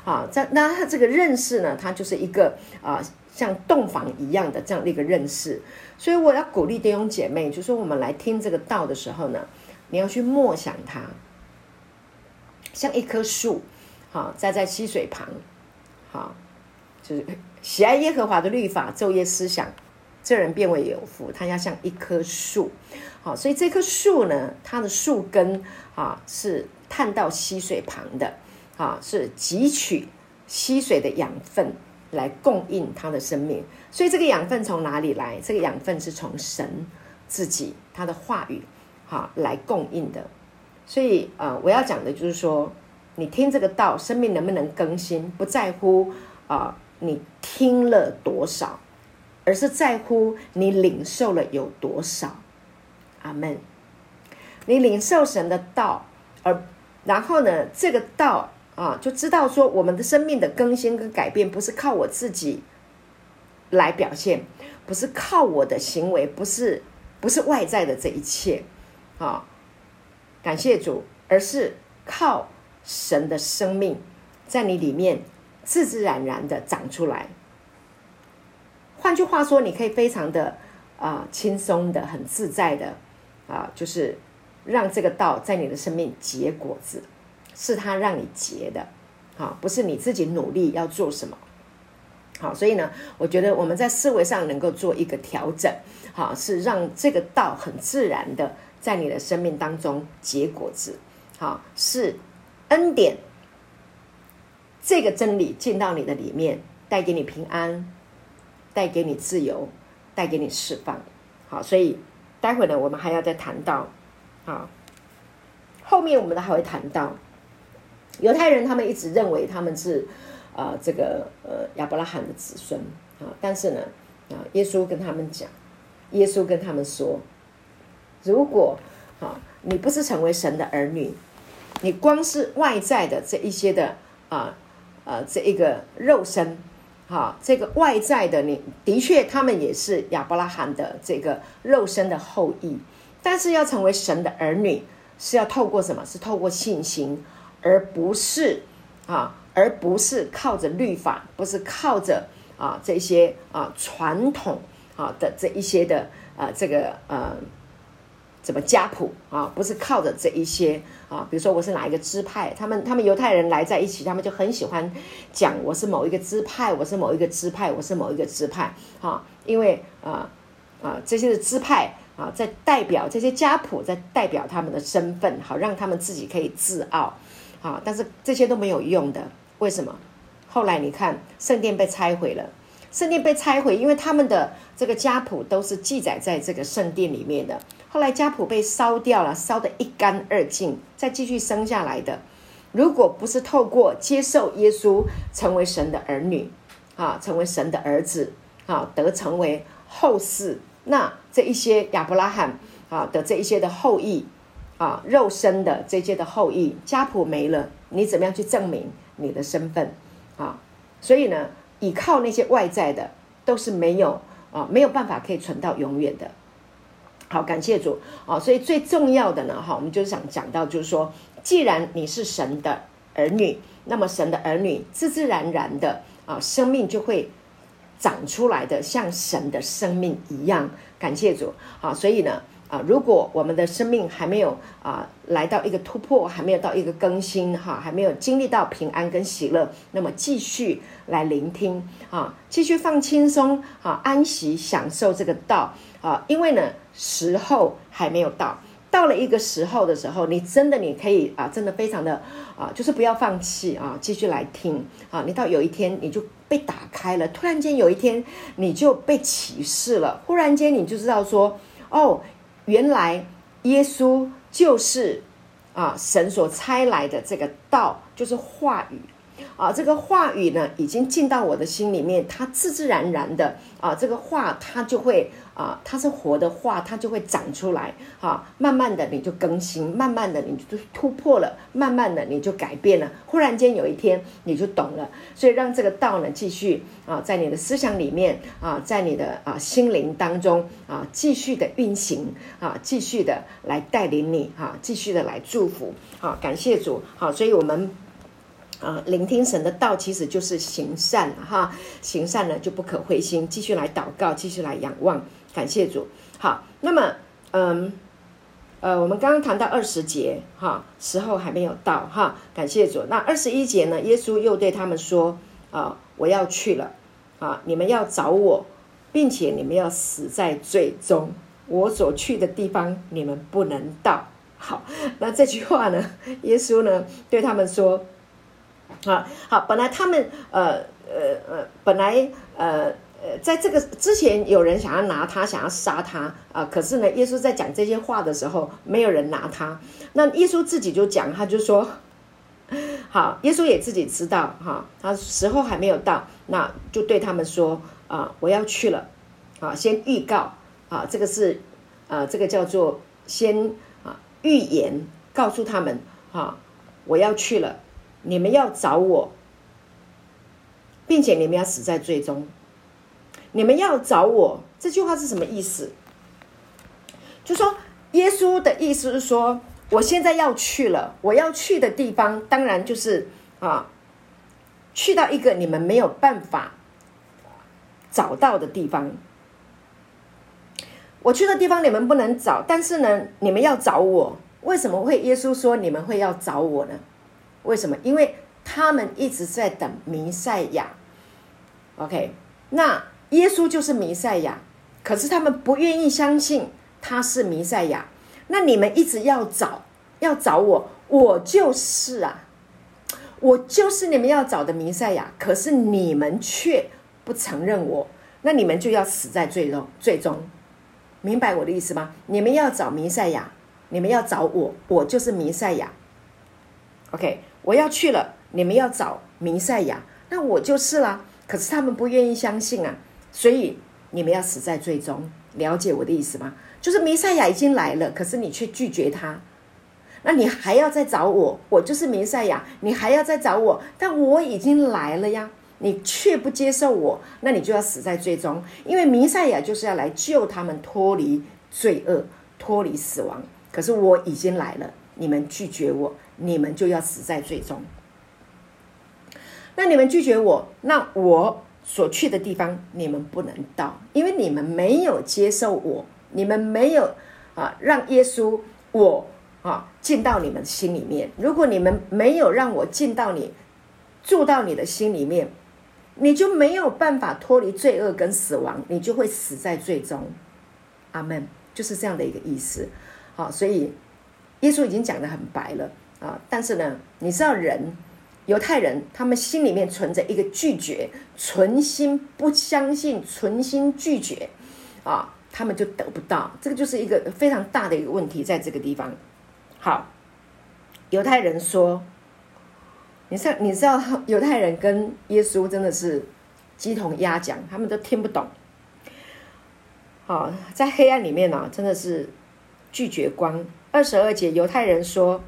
啊，在那他这个认识呢，它就是一个啊像洞房一样的这样的一个认识。所以我要鼓励弟兄姐妹，就说我们来听这个道的时候呢，你要去默想它，像一棵树，好栽在溪水旁，好就是。喜爱耶和华的律法，昼夜思想，这人变为有福。他要像一棵树，好，所以这棵树呢，它的树根啊是探到溪水旁的，啊，是汲取溪水的养分来供应它的生命。所以这个养分从哪里来？这个养分是从神自己他的话语，哈来供应的。所以啊，我要讲的就是说，你听这个道，生命能不能更新，不在乎啊。你听了多少，而是在乎你领受了有多少。阿门。你领受神的道，而然后呢，这个道啊，就知道说，我们的生命的更新跟改变，不是靠我自己来表现，不是靠我的行为，不是不是外在的这一切啊。感谢主，而是靠神的生命在你里面。自自然然的长出来。换句话说，你可以非常的啊轻松的、很自在的啊，就是让这个道在你的生命结果子，是他让你结的，好，不是你自己努力要做什么。好，所以呢，我觉得我们在思维上能够做一个调整，好，是让这个道很自然的在你的生命当中结果子，好，是恩典。这个真理进到你的里面，带给你平安，带给你自由，带给你释放。好，所以待会呢，我们还要再谈到，啊，后面我们还会谈到犹太人，他们一直认为他们是呃这个呃亚伯拉罕的子孙啊，但是呢，啊，耶稣跟他们讲，耶稣跟他们说，如果啊你不是成为神的儿女，你光是外在的这一些的啊。呃，这一个肉身，哈，这个外在的，你的确，他们也是亚伯拉罕的这个肉身的后裔，但是要成为神的儿女，是要透过什么？是透过信心，而不是啊，而不是靠着律法，不是靠着啊这些啊传统啊的这一些的啊这个呃。怎么家谱啊？不是靠着这一些啊，比如说我是哪一个支派，他们他们犹太人来在一起，他们就很喜欢讲我是某一个支派，我是某一个支派，我是某一个支派啊，因为啊啊这些的支派啊，在代表这些家谱，在代表他们的身份，好让他们自己可以自傲啊，但是这些都没有用的，为什么？后来你看圣殿被拆毁了。圣殿被拆毁，因为他们的这个家谱都是记载在这个圣殿里面的。后来家谱被烧掉了，烧得一干二净，再继续生下来的。如果不是透过接受耶稣成为神的儿女，啊，成为神的儿子，啊，得成为后世，那这一些亚伯拉罕啊的这一些的后裔，啊，肉身的这些的后裔，家谱没了，你怎么样去证明你的身份？啊，所以呢？依靠那些外在的，都是没有啊，没有办法可以存到永远的。好，感谢主啊！所以最重要的呢，哈，我们就想讲到，就是说，既然你是神的儿女，那么神的儿女自自然然的啊，生命就会长出来的，像神的生命一样。感谢主啊！所以呢。啊，如果我们的生命还没有啊来到一个突破，还没有到一个更新，哈，还没有经历到平安跟喜乐，那么继续来聆听啊，继续放轻松啊，安息享受这个道啊，因为呢时候还没有到，到了一个时候的时候，你真的你可以啊，真的非常的啊，就是不要放弃啊，继续来听啊，你到有一天你就被打开了，突然间有一天你就被启示了，忽然间你就知道说哦。原来耶稣就是啊，神所差来的这个道，就是话语。啊，这个话语呢，已经进到我的心里面，它自自然然的啊，这个话它就会啊，它是活的话，它就会长出来。哈，慢慢的你就更新，慢慢的你就突破了，慢慢的你就改变了。忽然间有一天你就懂了，所以让这个道呢继续啊，在你的思想里面啊，在你的啊心灵当中啊，继续的运行啊，继续的来带领你哈，继续的来祝福。好，感谢主。好，所以我们。啊，聆听神的道其实就是行善哈，行善呢就不可灰心，继续来祷告，继续来仰望，感谢主。好，那么嗯呃，我们刚刚谈到二十节哈，时候还没有到哈，感谢主。那二十一节呢，耶稣又对他们说啊，我要去了啊，你们要找我，并且你们要死在最终，我所去的地方你们不能到。好，那这句话呢，耶稣呢对他们说。啊，好，本来他们呃呃呃，本来呃呃，在这个之前有人想要拿他，想要杀他啊，可是呢，耶稣在讲这些话的时候，没有人拿他。那耶稣自己就讲，他就说，好，耶稣也自己知道哈，他时候还没有到，那就对他们说啊，我要去了，啊，先预告啊，这个是啊，这个叫做先啊预言，告诉他们啊，我要去了。你们要找我，并且你们要死在最终。你们要找我，这句话是什么意思？就说耶稣的意思是说，我现在要去了，我要去的地方，当然就是啊，去到一个你们没有办法找到的地方。我去的地方你们不能找，但是呢，你们要找我。为什么会耶稣说你们会要找我呢？为什么？因为他们一直在等弥赛亚。OK，那耶稣就是弥赛亚，可是他们不愿意相信他是弥赛亚。那你们一直要找，要找我，我就是啊，我就是你们要找的弥赛亚。可是你们却不承认我，那你们就要死在最终。最终，明白我的意思吗？你们要找弥赛亚，你们要找我，我就是弥赛亚。OK。我要去了，你们要找弥赛亚，那我就是啦。可是他们不愿意相信啊，所以你们要死在最终。了解我的意思吗？就是弥赛亚已经来了，可是你却拒绝他，那你还要再找我，我就是弥赛亚，你还要再找我，但我已经来了呀，你却不接受我，那你就要死在最终，因为弥赛亚就是要来救他们脱离罪恶、脱离死亡。可是我已经来了，你们拒绝我。你们就要死在最终。那你们拒绝我，那我所去的地方你们不能到，因为你们没有接受我你们没有啊让耶稣我啊进到你们心里面。如果你们没有让我进到你住到你的心里面，你就没有办法脱离罪恶跟死亡，你就会死在最终。阿门，就是这样的一个意思。好，所以耶稣已经讲的很白了啊。但是呢，你知道人犹太人他们心里面存着一个拒绝，存心不相信，存心拒绝啊，他们就得不到。这个就是一个非常大的一个问题，在这个地方。好，犹太人说。你知你知道 犹太人跟耶稣真的是鸡同鸭讲，他们都听不懂。好，在黑暗里面呢，真的是拒绝光。二十二节，犹太人说：“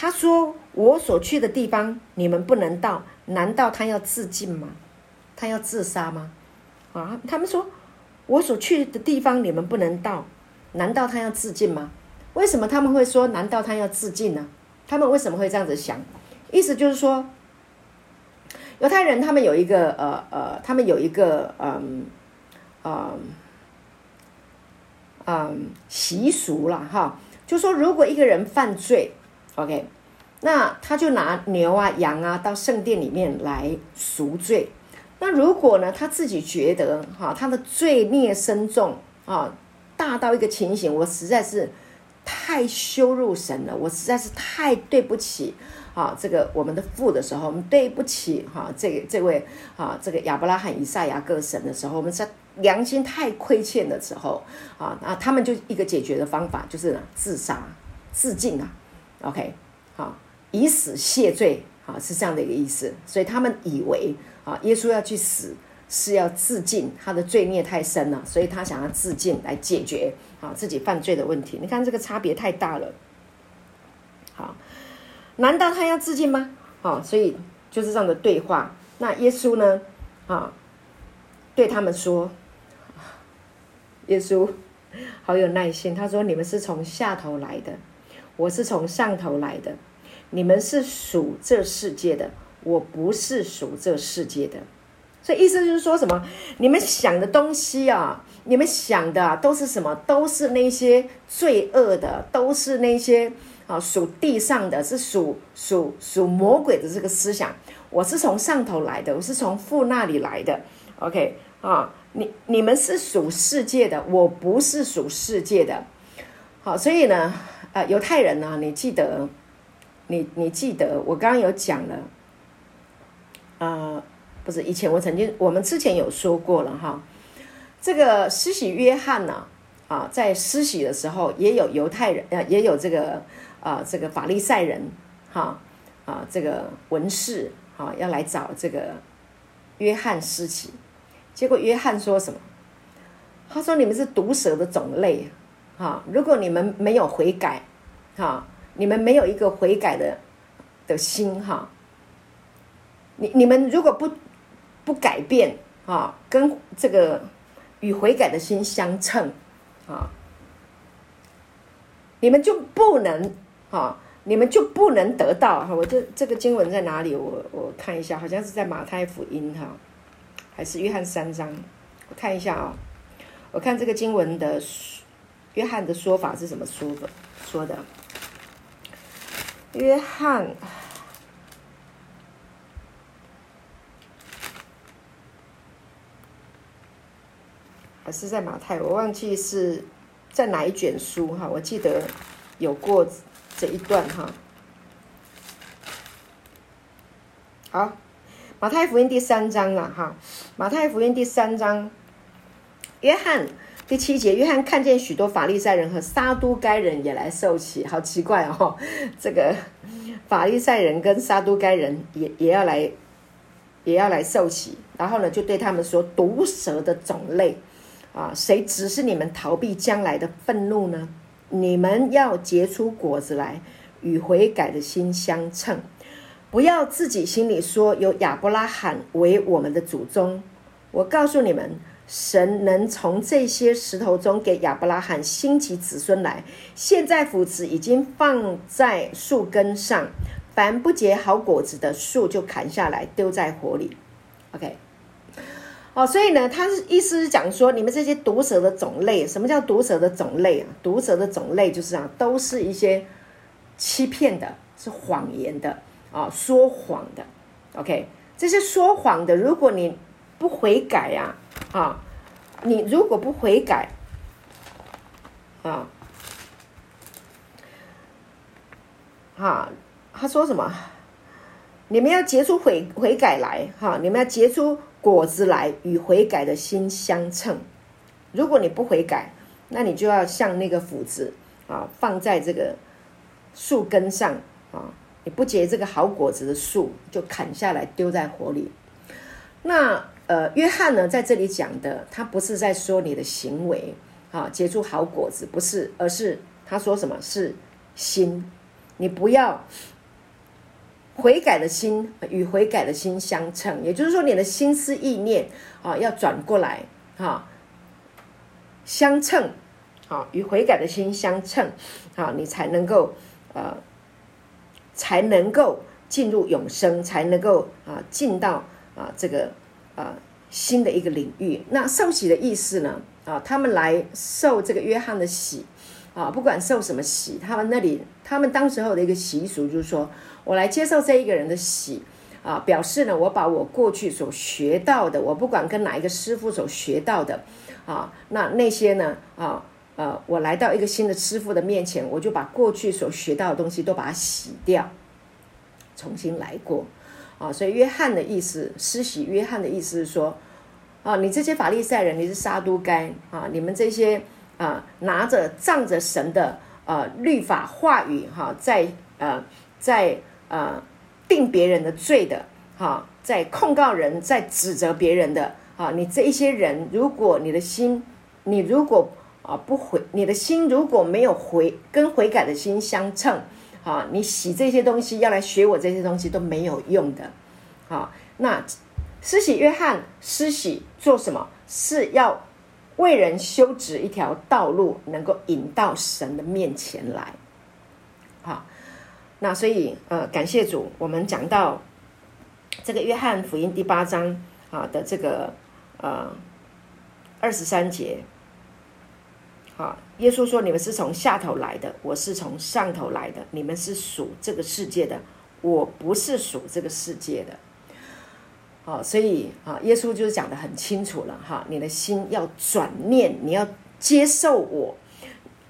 他说我所去的地方，你们不能到，难道他要自尽吗？他要自杀吗？”啊，他们说：“我所去的地方，你们不能到，难道他要自尽吗？”为什么他们会说“难道他要自尽呢？”他们为什么会这样子想？意思就是说，犹太人他们有一个呃呃，他们有一个嗯嗯嗯习俗了哈，就说如果一个人犯罪，OK，那他就拿牛啊羊啊到圣殿里面来赎罪。那如果呢他自己觉得哈他的罪孽深重啊，大到一个情形，我实在是太羞辱神了，我实在是太对不起。啊，这个我们的父的时候，我们对不起哈，这这位啊，这个亚伯拉罕、以赛亚各神的时候，我们在良心太亏欠的时候啊，那他们就一个解决的方法就是自杀、自尽啊。OK，好，以死谢罪啊，是这样的一个意思。所以他们以为啊，耶稣要去死是要自尽，他的罪孽太深了，所以他想要自尽来解决啊自己犯罪的问题。你看这个差别太大了，好。难道他要自尽吗？好，所以就是这样的对话。那耶稣呢？啊，对他们说：“ 耶稣好有耐心。”他说：“你们是从下头来的，我是从上头来的。你们是属这世界的，我不是属这世界的。所以意思就是说什么？你们想的东西啊，你们想的都是什么？都是那些罪恶的，都是那些。”啊，属地上的是属属属魔鬼的这个思想，我是从上头来的，我是从父那里来的。OK 啊，你你们是属世界的，我不是属世界的。好，所以呢，呃，犹太人呢，你记得，你你记得，我刚刚有讲了，呃，不是以前我曾经我们之前有说过了哈，这个施洗约翰呢，啊，在施洗的时候也有犹太人，呃，也有这个。啊，这个法利赛人，哈啊，这个文士，哈，要来找这个约翰施洗，结果约翰说什么？他说：“你们是毒蛇的种类，哈！如果你们没有悔改，哈，你们没有一个悔改的的心，哈，你你们如果不不改变，啊，跟这个与悔改的心相称，啊，你们就不能。”啊，你们就不能得到哈？我这这个经文在哪里？我我看一下，好像是在马太福音哈，还是约翰三章？我看一下啊，我看这个经文的约翰的说法是怎么说的？说的，约翰还是在马太？我忘记是在哪一卷书哈？我记得有过。这一段哈，好，马太福音第三章了哈，马太福音第三章，约翰第七节，约翰看见许多法利赛人和撒都该人也来受洗，好奇怪哦，这个法利赛人跟撒都该人也也要来，也要来受洗，然后呢，就对他们说：毒蛇的种类啊，谁指示你们逃避将来的愤怒呢？你们要结出果子来，与悔改的心相称，不要自己心里说有亚伯拉罕为我们的祖宗。我告诉你们，神能从这些石头中给亚伯拉罕兴起子孙来。现在斧子已经放在树根上，凡不结好果子的树就砍下来丢在火里。OK，哦，所以呢，他是意思是讲说，你们这些毒蛇的种类，什么叫毒蛇的种类啊？毒蛇的种类就是啊，都是一些欺骗的，是谎言的啊，说谎的。OK，这些说谎的，如果你不悔改呀，啊，你如果不悔改，啊，哈，他说什么？你们要结出悔悔改来，哈，你们要结出。果子来与悔改的心相称。如果你不悔改，那你就要像那个斧子啊，放在这个树根上啊。你不结这个好果子的树，就砍下来丢在火里。那呃，约翰呢在这里讲的，他不是在说你的行为啊结出好果子，不是，而是他说什么是心，你不要。悔改的心与悔改的心相称，也就是说，你的心思意念啊，要转过来啊，相称啊，与悔改的心相称啊，你才能够呃，才能够进入永生，才能够啊，进到啊这个啊新的一个领域。那受洗的意思呢？啊，他们来受这个约翰的洗啊，不管受什么洗，他们那里他们当时候的一个习俗就是说。我来接受这一个人的喜啊，表示呢，我把我过去所学到的，我不管跟哪一个师傅所学到的啊，那那些呢啊呃，我来到一个新的师傅的面前，我就把过去所学到的东西都把它洗掉，重新来过啊。所以约翰的意思，施洗约翰的意思是说啊，你这些法利赛人，你是杀都该啊，你们这些啊拿着仗着神的呃律法话语哈，在呃在。啊，定别人的罪的，哈，在控告人，在指责别人的，啊，你这一些人，如果你的心，你如果啊不悔，你的心如果没有悔，跟悔改的心相称，啊，你洗这些东西要来学我这些东西都没有用的，啊，那施洗约翰施洗做什么？是要为人修直一条道路，能够引到神的面前来，好。那所以，呃，感谢主，我们讲到这个约翰福音第八章啊的这个呃二十三节，啊，耶稣说：“你们是从下头来的，我是从上头来的。你们是属这个世界的，我不是属这个世界的。”好，所以啊，耶稣就是讲的很清楚了哈，你的心要转念，你要接受我，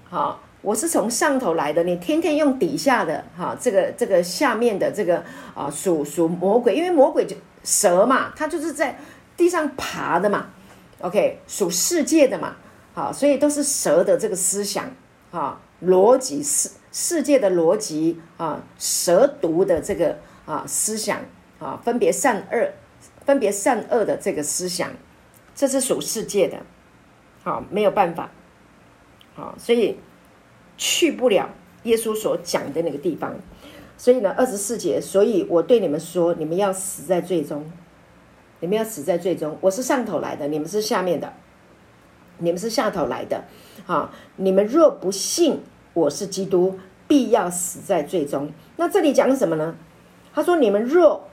好。我是从上头来的，你天天用底下的哈，这个这个下面的这个啊，属属魔鬼，因为魔鬼就蛇嘛，它就是在地上爬的嘛，OK，属世界的嘛，好，所以都是蛇的这个思想啊，逻辑世世界的逻辑啊，蛇毒的这个啊思想啊，分别善恶，分别善恶的这个思想，这是属世界的，好，没有办法，好，所以。去不了耶稣所讲的那个地方，所以呢，二十四节，所以我对你们说，你们要死在最终，你们要死在最终。我是上头来的，你们是下面的，你们是下头来的，啊，你们若不信我是基督，必要死在最终。那这里讲什么呢？他说：你们若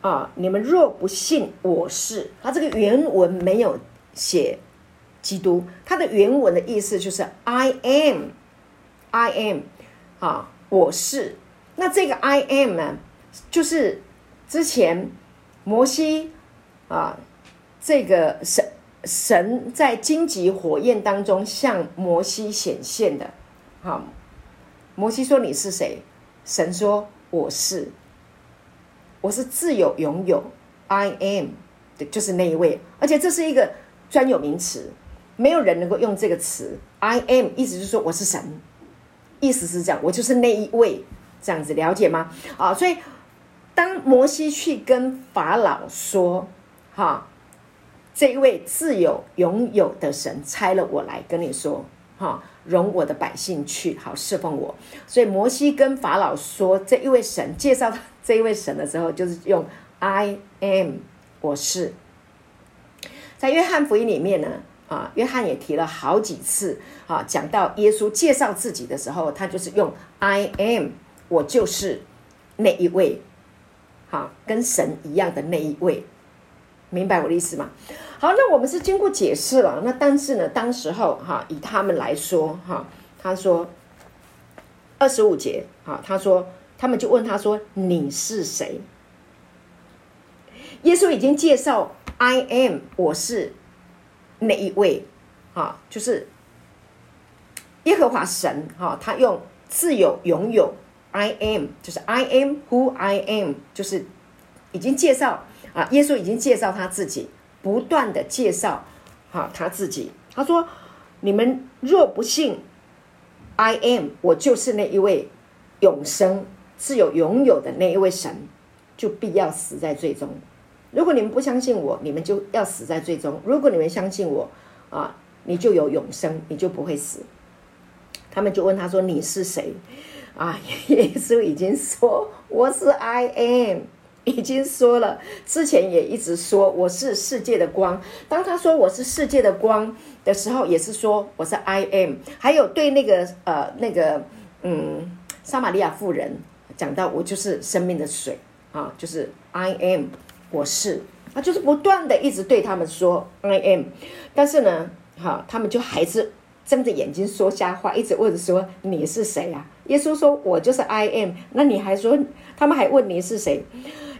啊，你们若不信我是，他这个原文没有写。基督，它的原文的意思就是 I am，I am，啊，我是。那这个 I am 呢，就是之前摩西啊，这个神神在荆棘火焰当中向摩西显现的。好，摩西说你是谁？神说我是，我是自有拥有，I am 的就是那一位，而且这是一个专有名词。没有人能够用这个词，I am，意思是说我是神，意思是这样，我就是那一位，这样子了解吗？啊，所以当摩西去跟法老说，哈，这一位自有拥有的神差了我来跟你说，哈，容我的百姓去，好侍奉我。所以摩西跟法老说这一位神，介绍这一位神的时候，就是用 I am，我是。在约翰福音里面呢。啊，约翰也提了好几次啊，讲到耶稣介绍自己的时候，他就是用 I am，我就是那一位，好，跟神一样的那一位。明白我的意思吗？好，那我们是经过解释了，那但是呢，当时候哈，以他们来说哈，他说二十五节哈，他说他们就问他说你是谁？耶稣已经介绍 I am，我是哪一位？哈，就是耶和华神哈，他用自有拥有 I am，就是 I am who I am，就是已经介绍啊，耶稣已经介绍他自己，不断的介绍哈他自己。他说：“你们若不信 I am，我就是那一位永生自有拥有的那一位神，就必要死在最终。”如果你们不相信我，你们就要死在最终；如果你们相信我，啊，你就有永生，你就不会死。他们就问他说：“你是谁？”啊，耶稣已经说：“我是 I am。”已经说了，之前也一直说我是世界的光。当他说我是世界的光的时候，也是说我是 I am。还有对那个呃那个嗯撒玛利亚妇人讲到，我就是生命的水啊，就是 I am。我是，他就是不断的一直对他们说 I am，但是呢，哈，他们就还是睁着眼睛说瞎话，一直问说你是谁啊？耶稣说，我就是 I am。那你还说，他们还问你是谁？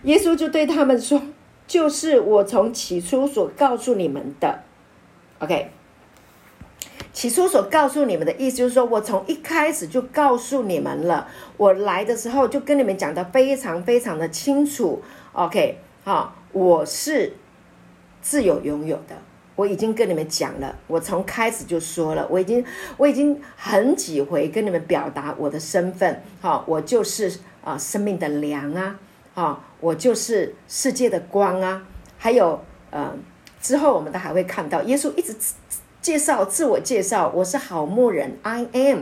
耶稣就对他们说，就是我从起初所告诉你们的。OK，起初所告诉你们的意思就是说我从一开始就告诉你们了，我来的时候就跟你们讲的非常非常的清楚。OK。好，我是自由拥有的。我已经跟你们讲了，我从开始就说了，我已经我已经很几回跟你们表达我的身份。好，我就是啊生命的粮啊，啊，我就是世界的光啊。还有呃，之后我们都还会看到耶稣一直介绍自我介绍，我是好牧人，I am，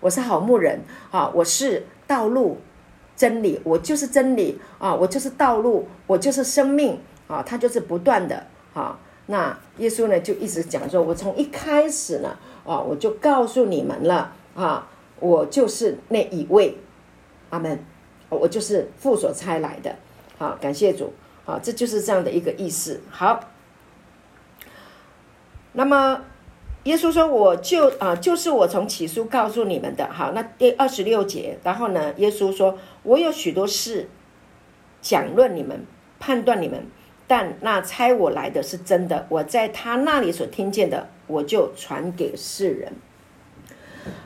我是好牧人啊，我是道路。真理，我就是真理啊！我就是道路，我就是生命啊！他就是不断的啊。那耶稣呢，就一直讲说，我从一开始呢，啊，我就告诉你们了啊，我就是那一位，阿门。我就是父所差来的，好，感谢主，好，这就是这样的一个意思。好，那么。耶稣说：“我就啊，就是我从起初告诉你们的。好，那第二十六节，然后呢？耶稣说：我有许多事讲论你们，判断你们，但那猜我来的是真的。我在他那里所听见的，我就传给世人。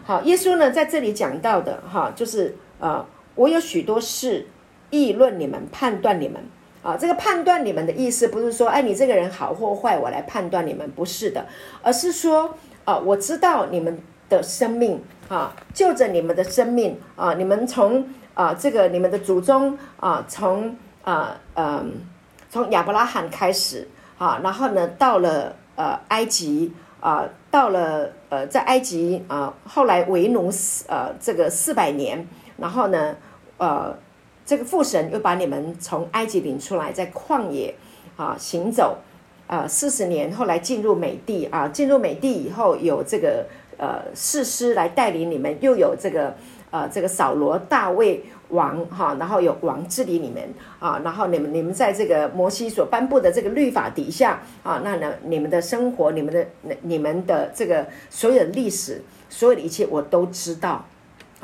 好，耶稣呢在这里讲到的哈，就是啊，我有许多事议论你们，判断你们。”啊，这个判断你们的意思不是说，哎，你这个人好或坏，我来判断你们，不是的，而是说，啊，我知道你们的生命，啊，就着你们的生命，啊，你们从啊这个你们的祖宗，啊，从啊嗯，从亚伯拉罕开始，啊，然后呢，到了呃埃及，啊，到了呃在埃及，啊，后来为奴，呃，这个四百年，然后呢，呃。这个父神又把你们从埃及领出来，在旷野啊行走，啊四十年，后来进入美地啊，进入美地以后有这个呃士师来带领你们，又有这个呃这个扫罗大卫王哈，然后有王治理你们啊，然后你们你们在这个摩西所颁布的这个律法底下啊，那呢你们的生活，你们的你们的这个所有的历史，所有的一切我都知道，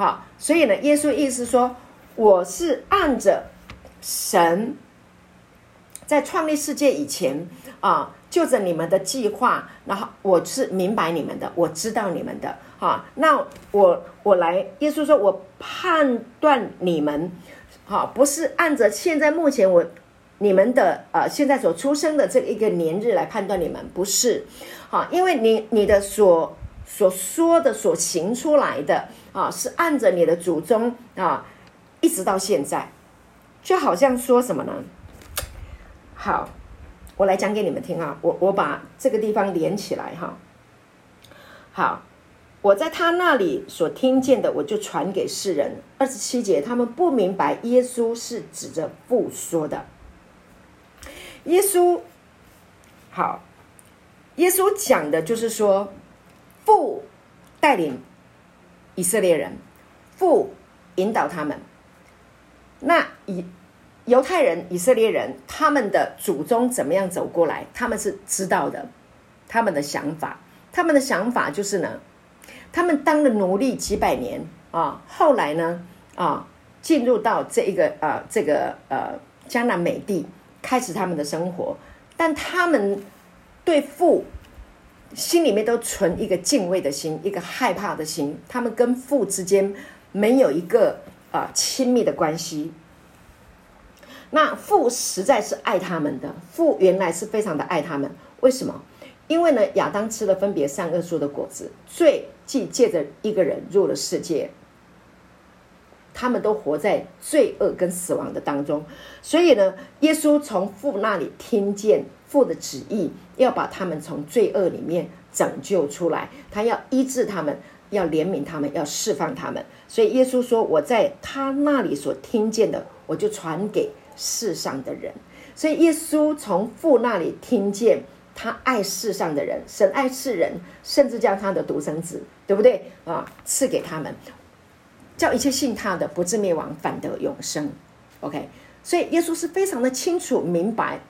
好，所以呢，耶稣意思说。我是按着神在创立世界以前啊，就着你们的计划，然后我是明白你们的，我知道你们的哈。那我我来，耶稣说我判断你们，哈，不是按着现在目前我你们的呃现在所出生的这一个年日来判断你们，不是，哈，因为你你的所所说的所行出来的啊，是按着你的祖宗啊。一直到现在，就好像说什么呢？好，我来讲给你们听啊！我我把这个地方连起来哈。好，我在他那里所听见的，我就传给世人。二十七节，他们不明白耶稣是指着父说的。耶稣，好，耶稣讲的就是说，父带领以色列人，父引导他们。那以犹太人、以色列人他们的祖宗怎么样走过来，他们是知道的。他们的想法，他们的想法就是呢，他们当了奴隶几百年啊，后来呢啊，进入到这一个呃这个呃江南美地，开始他们的生活，但他们对父心里面都存一个敬畏的心，一个害怕的心，他们跟父之间没有一个啊亲密的关系。那父实在是爱他们的，父原来是非常的爱他们，为什么？因为呢，亚当吃了分别善恶树的果子，罪既借着一个人入了世界，他们都活在罪恶跟死亡的当中。所以呢，耶稣从父那里听见父的旨意，要把他们从罪恶里面拯救出来，他要医治他们，要怜悯他们，要释放他们。所以耶稣说：“我在他那里所听见的，我就传给世上的人。”所以耶稣从父那里听见。他爱世上的人，神爱世人，甚至将他的独生子，对不对啊？赐给他们，叫一切信他的不至灭亡，反得永生。OK，所以耶稣是非常的清楚明白，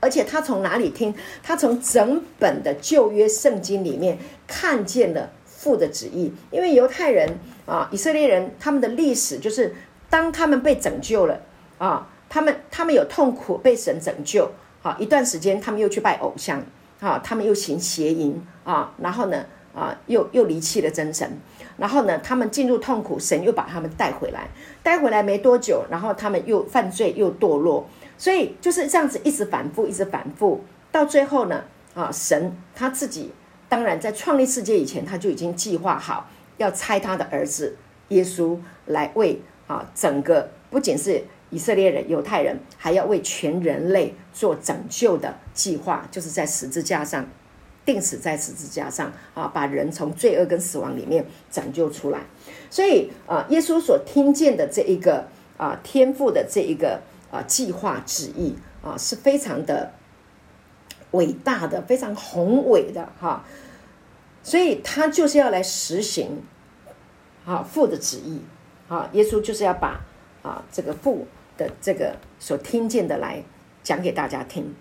而且他从哪里听？他从整本的旧约圣经里面看见了父的旨意。因为犹太人啊，以色列人，他们的历史就是当他们被拯救了啊，他们他们有痛苦，被神拯救。啊，一段时间他们又去拜偶像，啊，他们又行邪淫啊，然后呢，啊，又又离弃了真神，然后呢，他们进入痛苦，神又把他们带回来，带回来没多久，然后他们又犯罪又堕落，所以就是这样子一直反复，一直反复，到最后呢，啊，神他自己当然在创立世界以前，他就已经计划好要差他的儿子耶稣来为啊整个不仅是。以色列人、犹太人还要为全人类做拯救的计划，就是在十字架上钉死在十字架上啊，把人从罪恶跟死亡里面拯救出来。所以啊，耶稣所听见的这一个啊天赋的这一个啊计划旨意啊，是非常的伟大的、非常宏伟的哈。所以他就是要来实行啊父的旨意啊，耶稣就是要把啊这个父。的这个所听见的来讲给大家听。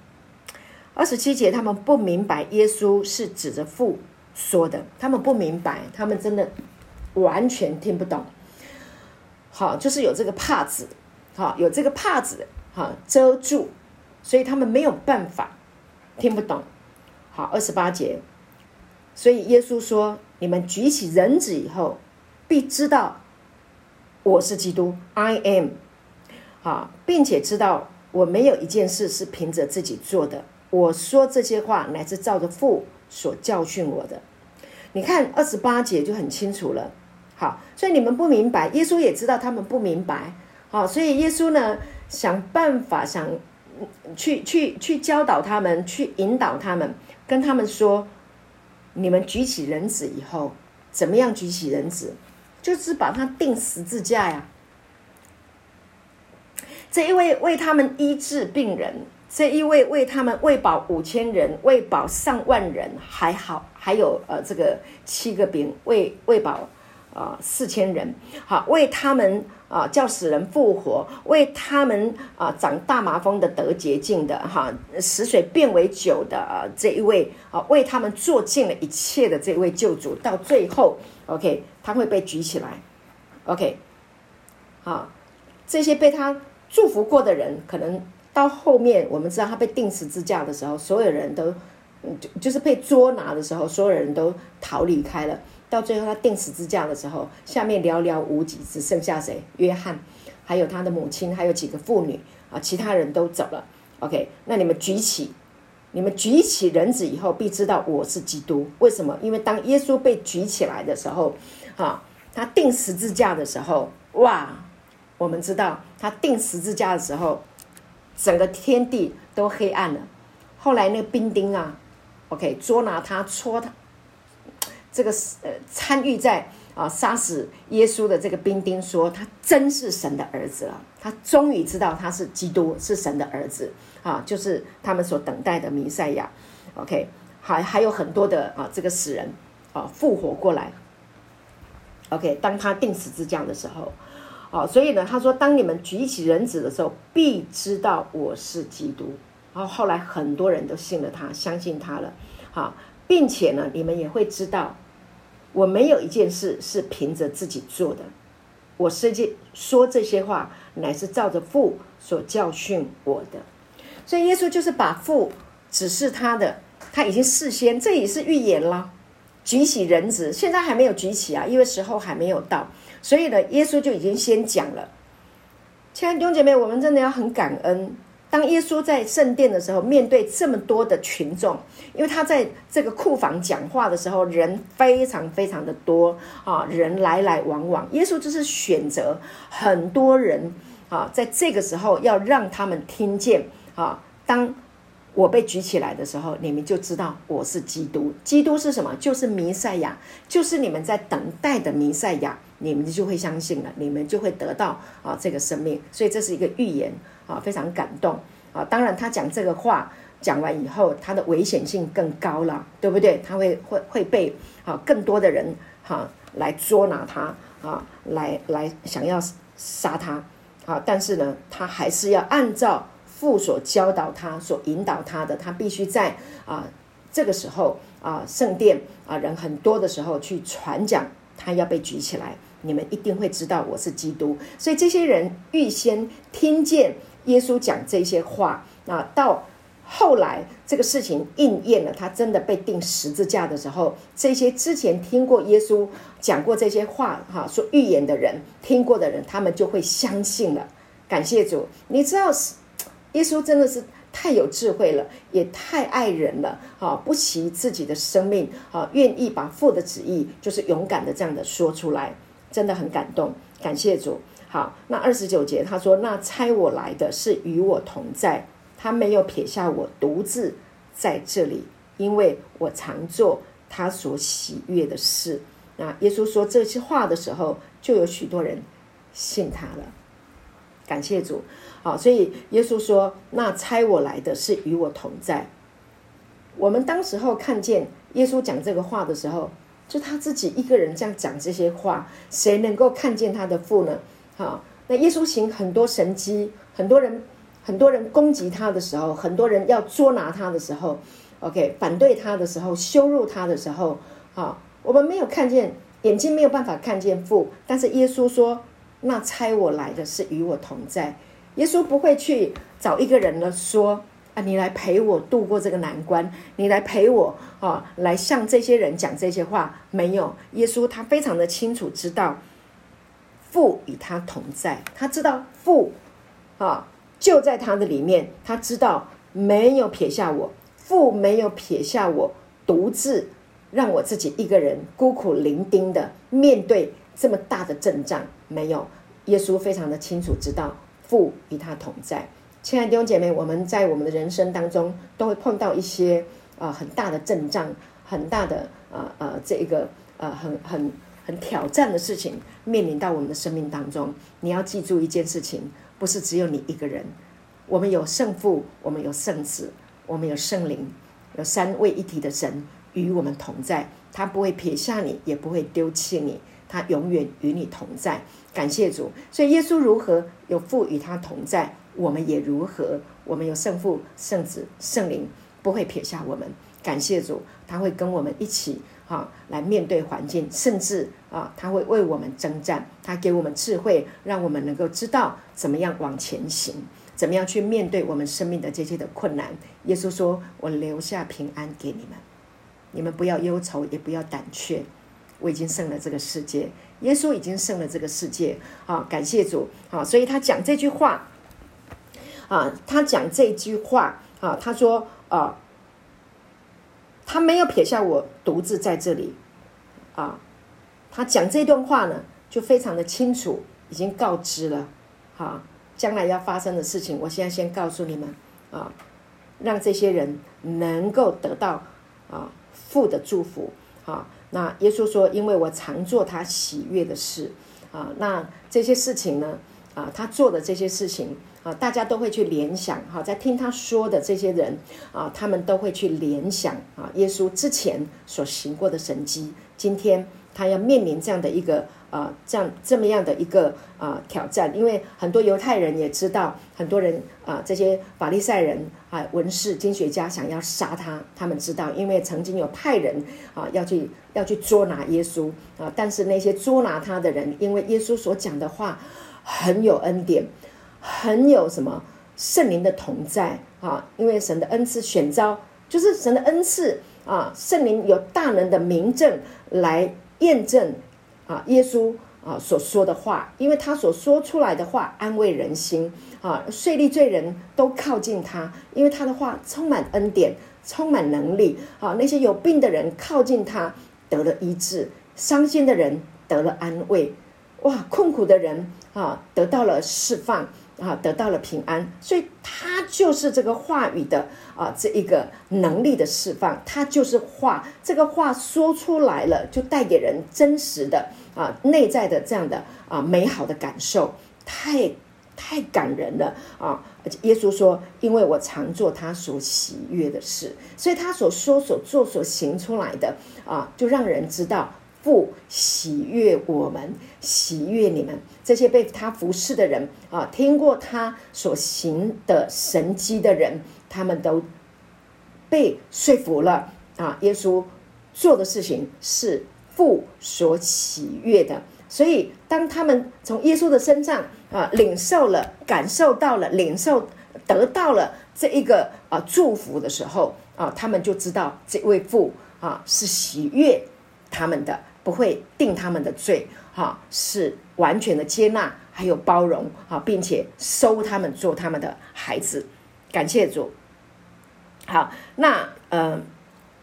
二十七节，他们不明白耶稣是指着父说的，他们不明白，他们真的完全听不懂。好，就是有这个帕子，好，有这个帕子，好遮住，所以他们没有办法听不懂。好，二十八节，所以耶稣说：“你们举起人子以后，必知道我是基督，I am。”好，并且知道我没有一件事是凭着自己做的。我说这些话乃是照着父所教训我的。你看二十八节就很清楚了。好，所以你们不明白，耶稣也知道他们不明白。好，所以耶稣呢想办法想去去去教导他们，去引导他们，跟他们说：你们举起人子以后，怎么样举起人子？就是把他钉十字架呀。这一位为他们医治病人，这一位为他们喂饱五千人，喂饱上万人，还好，还有呃这个七个饼喂喂饱啊四千人，好为他们啊叫死人复活，为他们啊长大麻风的得洁净的哈死水变为酒的这一位啊为他们做尽了一切的这位救主，到最后 OK 他会被举起来，OK 好这些被他。祝福过的人，可能到后面，我们知道他被钉十字架的时候，所有人都，就就是被捉拿的时候，所有人都逃离开了。到最后他钉十字架的时候，下面寥寥无几，只剩下谁？约翰，还有他的母亲，还有几个妇女啊，其他人都走了。OK，那你们举起，你们举起人子以后，必知道我是基督。为什么？因为当耶稣被举起来的时候，哈，他钉十字架的时候，哇！我们知道他钉十字架的时候，整个天地都黑暗了。后来那个兵丁啊，OK，捉拿他，戳他，这个呃参与在啊杀死耶稣的这个兵丁说，他真是神的儿子了。他终于知道他是基督，是神的儿子啊，就是他们所等待的弥赛亚。OK，还还有很多的啊这个死人啊复活过来。OK，当他钉十字架的时候。好，所以呢，他说，当你们举起人子的时候，必知道我是基督。然后后来很多人都信了他，相信他了。好，并且呢，你们也会知道，我没有一件事是凭着自己做的。我实际说这些话，乃是照着父所教训我的。所以耶稣就是把父指示他的，他已经事先，这也是预言了。举起人子，现在还没有举起啊，因为时候还没有到，所以呢，耶稣就已经先讲了。亲爱的弟兄姐妹，我们真的要很感恩。当耶稣在圣殿的时候，面对这么多的群众，因为他在这个库房讲话的时候，人非常非常的多啊，人来来往往。耶稣就是选择很多人啊，在这个时候要让他们听见啊，当。我被举起来的时候，你们就知道我是基督。基督是什么？就是弥赛亚，就是你们在等待的弥赛亚。你们就会相信了，你们就会得到啊这个生命。所以这是一个预言啊，非常感动啊。当然，他讲这个话讲完以后，他的危险性更高了，对不对？他会会会被啊更多的人哈来捉拿他啊，来来想要杀他啊。但是呢，他还是要按照。父所教导他、所引导他的，他必须在啊这个时候啊圣殿啊人很多的时候去传讲，他要被举起来，你们一定会知道我是基督。所以这些人预先听见耶稣讲这些话，啊，到后来这个事情应验了，他真的被钉十字架的时候，这些之前听过耶稣讲过这些话哈，说预言的人，听过的人，他们就会相信了。感谢主，你知道是。耶稣真的是太有智慧了，也太爱人了，啊，不惜自己的生命，啊，愿意把父的旨意，就是勇敢的这样的说出来，真的很感动，感谢主。好，那二十九节他说：“那差我来的是与我同在，他没有撇下我独自在这里，因为我常做他所喜悦的事。”那耶稣说这些话的时候，就有许多人信他了，感谢主。好，所以耶稣说：“那差我来的是与我同在。”我们当时候看见耶稣讲这个话的时候，就他自己一个人这样讲这些话，谁能够看见他的父呢？好，那耶稣行很多神迹，很多人很多人攻击他的时候，很多人要捉拿他的时候，OK，反对他的时候，羞辱他的时候，好，我们没有看见，眼睛没有办法看见父，但是耶稣说：“那差我来的是与我同在。”耶稣不会去找一个人呢，说啊，你来陪我度过这个难关，你来陪我啊，来向这些人讲这些话。没有，耶稣他非常的清楚知道父与他同在，他知道父啊就在他的里面，他知道没有撇下我，父没有撇下我，独自让我自己一个人孤苦伶仃的面对这么大的阵仗。没有，耶稣非常的清楚知道。父与他同在，亲爱的弟兄姐妹，我们在我们的人生当中都会碰到一些啊很大的阵仗，很大的呃呃这一个呃很很很挑战的事情面临到我们的生命当中。你要记住一件事情，不是只有你一个人，我们有圣父，我们有圣子，我们有圣灵，有三位一体的神与我们同在，他不会撇下你，也不会丢弃你。他永远与你同在，感谢主。所以耶稣如何有父与他同在，我们也如何。我们有圣父、圣子、圣灵，不会撇下我们。感谢主，他会跟我们一起哈来面对环境，甚至啊，他会为我们征战。他给我们智慧，让我们能够知道怎么样往前行，怎么样去面对我们生命的这些的困难。耶稣说：“我留下平安给你们，你们不要忧愁，也不要胆怯。”我已经胜了这个世界，耶稣已经胜了这个世界。好，感谢主。好，所以他讲这句话，啊，他讲这句话，啊，他说，啊，他没有撇下我独自在这里，啊，他讲这段话呢，就非常的清楚，已经告知了，好，将来要发生的事情，我现在先告诉你们，啊，让这些人能够得到啊父的祝福，啊。那耶稣说：“因为我常做他喜悦的事，啊，那这些事情呢，啊，他做的这些事情，啊，大家都会去联想，哈，在听他说的这些人，啊，他们都会去联想，啊，耶稣之前所行过的神迹，今天他要面临这样的一个，啊这样这么样的一个啊挑战，因为很多犹太人也知道，很多人啊这些法利赛人啊文士经学家想要杀他，他们知道，因为曾经有派人啊要去要去捉拿耶稣啊，但是那些捉拿他的人，因为耶稣所讲的话很有恩典，很有什么圣灵的同在啊，因为神的恩赐选召就是神的恩赐。啊，圣灵有大能的名证来验证啊，耶稣啊所说的话，因为他所说出来的话安慰人心啊，税利罪人都靠近他，因为他的话充满恩典，充满能力啊。那些有病的人靠近他得了医治，伤心的人得了安慰，哇，困苦的人啊得到了释放。啊，得到了平安，所以他就是这个话语的啊，这一个能力的释放，他就是话，这个话说出来了，就带给人真实的啊内在的这样的啊美好的感受，太太感人了啊！耶稣说：“因为我常做他所喜悦的事，所以他所说、所做、所行出来的啊，就让人知道。”父喜悦我们，喜悦你们这些被他服侍的人啊，听过他所行的神迹的人，他们都被说服了啊。耶稣做的事情是父所喜悦的，所以当他们从耶稣的身上啊领受了、感受到了、领受得到了这一个啊祝福的时候啊，他们就知道这位父啊是喜悦他们的。不会定他们的罪，哈，是完全的接纳，还有包容，哈，并且收他们做他们的孩子。感谢主。好，那呃，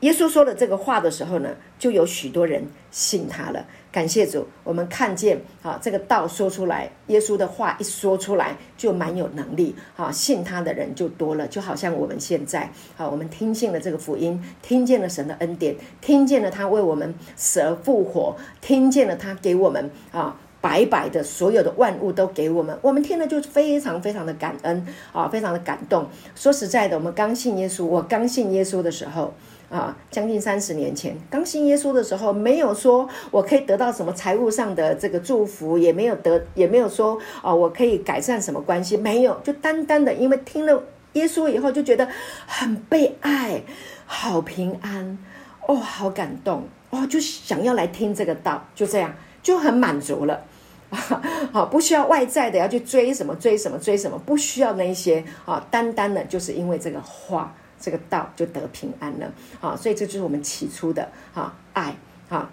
耶稣说了这个话的时候呢，就有许多人信他了。感谢主，我们看见啊，这个道说出来，耶稣的话一说出来，就蛮有能力啊，信他的人就多了，就好像我们现在啊，我们听信了这个福音，听见了神的恩典，听见了他为我们死而复活，听见了他给我们啊白白的所有的万物都给我们，我们听了就非常非常的感恩啊，非常的感动。说实在的，我们刚信耶稣，我刚信耶稣的时候。啊，将近三十年前，刚信耶稣的时候，没有说我可以得到什么财务上的这个祝福，也没有得，也没有说啊，我可以改善什么关系，没有，就单单的因为听了耶稣以后，就觉得很被爱，好平安，哦，好感动，哦，就想要来听这个道，就这样就很满足了，好，不需要外在的要去追什么追什么追什么，不需要那些啊，单单的就是因为这个话。这个道就得平安了，啊，所以这就是我们起初的哈爱。啊，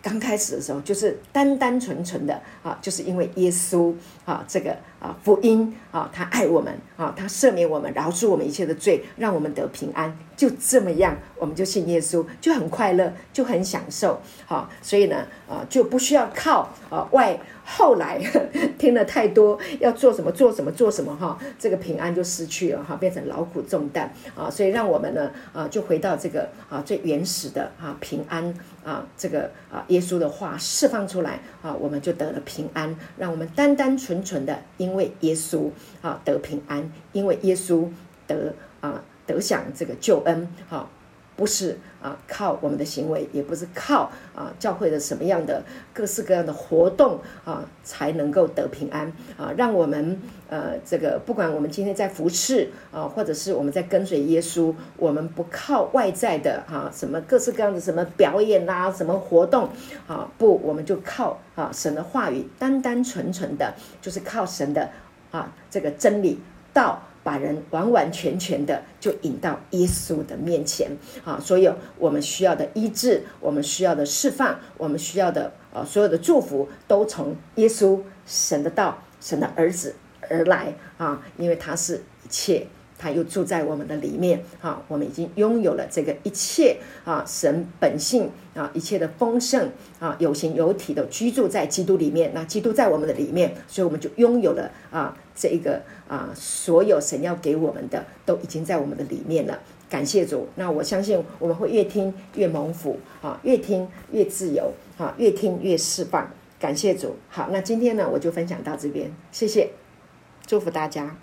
刚开始的时候就是单单纯纯的啊，就是因为耶稣啊，这个啊福音啊，他爱我们啊，他赦免我们，饶恕我们一切的罪，让我们得平安，就这么样，我们就信耶稣，就很快乐，就很享受，好，所以呢，啊，就不需要靠啊外。后来 听了太多，要做什么做什么做什么哈，这个平安就失去了哈，变成劳苦重担啊，所以让我们呢啊，就回到这个啊最原始的啊平安啊这个啊耶稣的话释放出来啊，我们就得了平安，让我们单单纯纯的因为耶稣啊得平安，因为耶稣得啊得享这个救恩啊。不是啊，靠我们的行为，也不是靠啊教会的什么样的各式各样的活动啊，才能够得平安啊。让我们呃，这个不管我们今天在服侍啊，或者是我们在跟随耶稣，我们不靠外在的哈什么各式各样的什么表演啦，什么活动啊，不，我们就靠啊神的话语，单单纯纯的，就是靠神的啊这个真理道。把人完完全全的就引到耶稣的面前啊！所有我们需要的医治，我们需要的释放，我们需要的啊，所有的祝福，都从耶稣神的道、神的儿子而来啊！因为他是一切。他又住在我们的里面，啊，我们已经拥有了这个一切啊，神本性啊，一切的丰盛啊，有形有体的居住在基督里面。那基督在我们的里面，所以我们就拥有了啊，这一个啊，所有神要给我们的都已经在我们的里面了。感谢主。那我相信我们会越听越蒙福啊，越听越自由啊，越听越释放。感谢主。好，那今天呢，我就分享到这边，谢谢，祝福大家。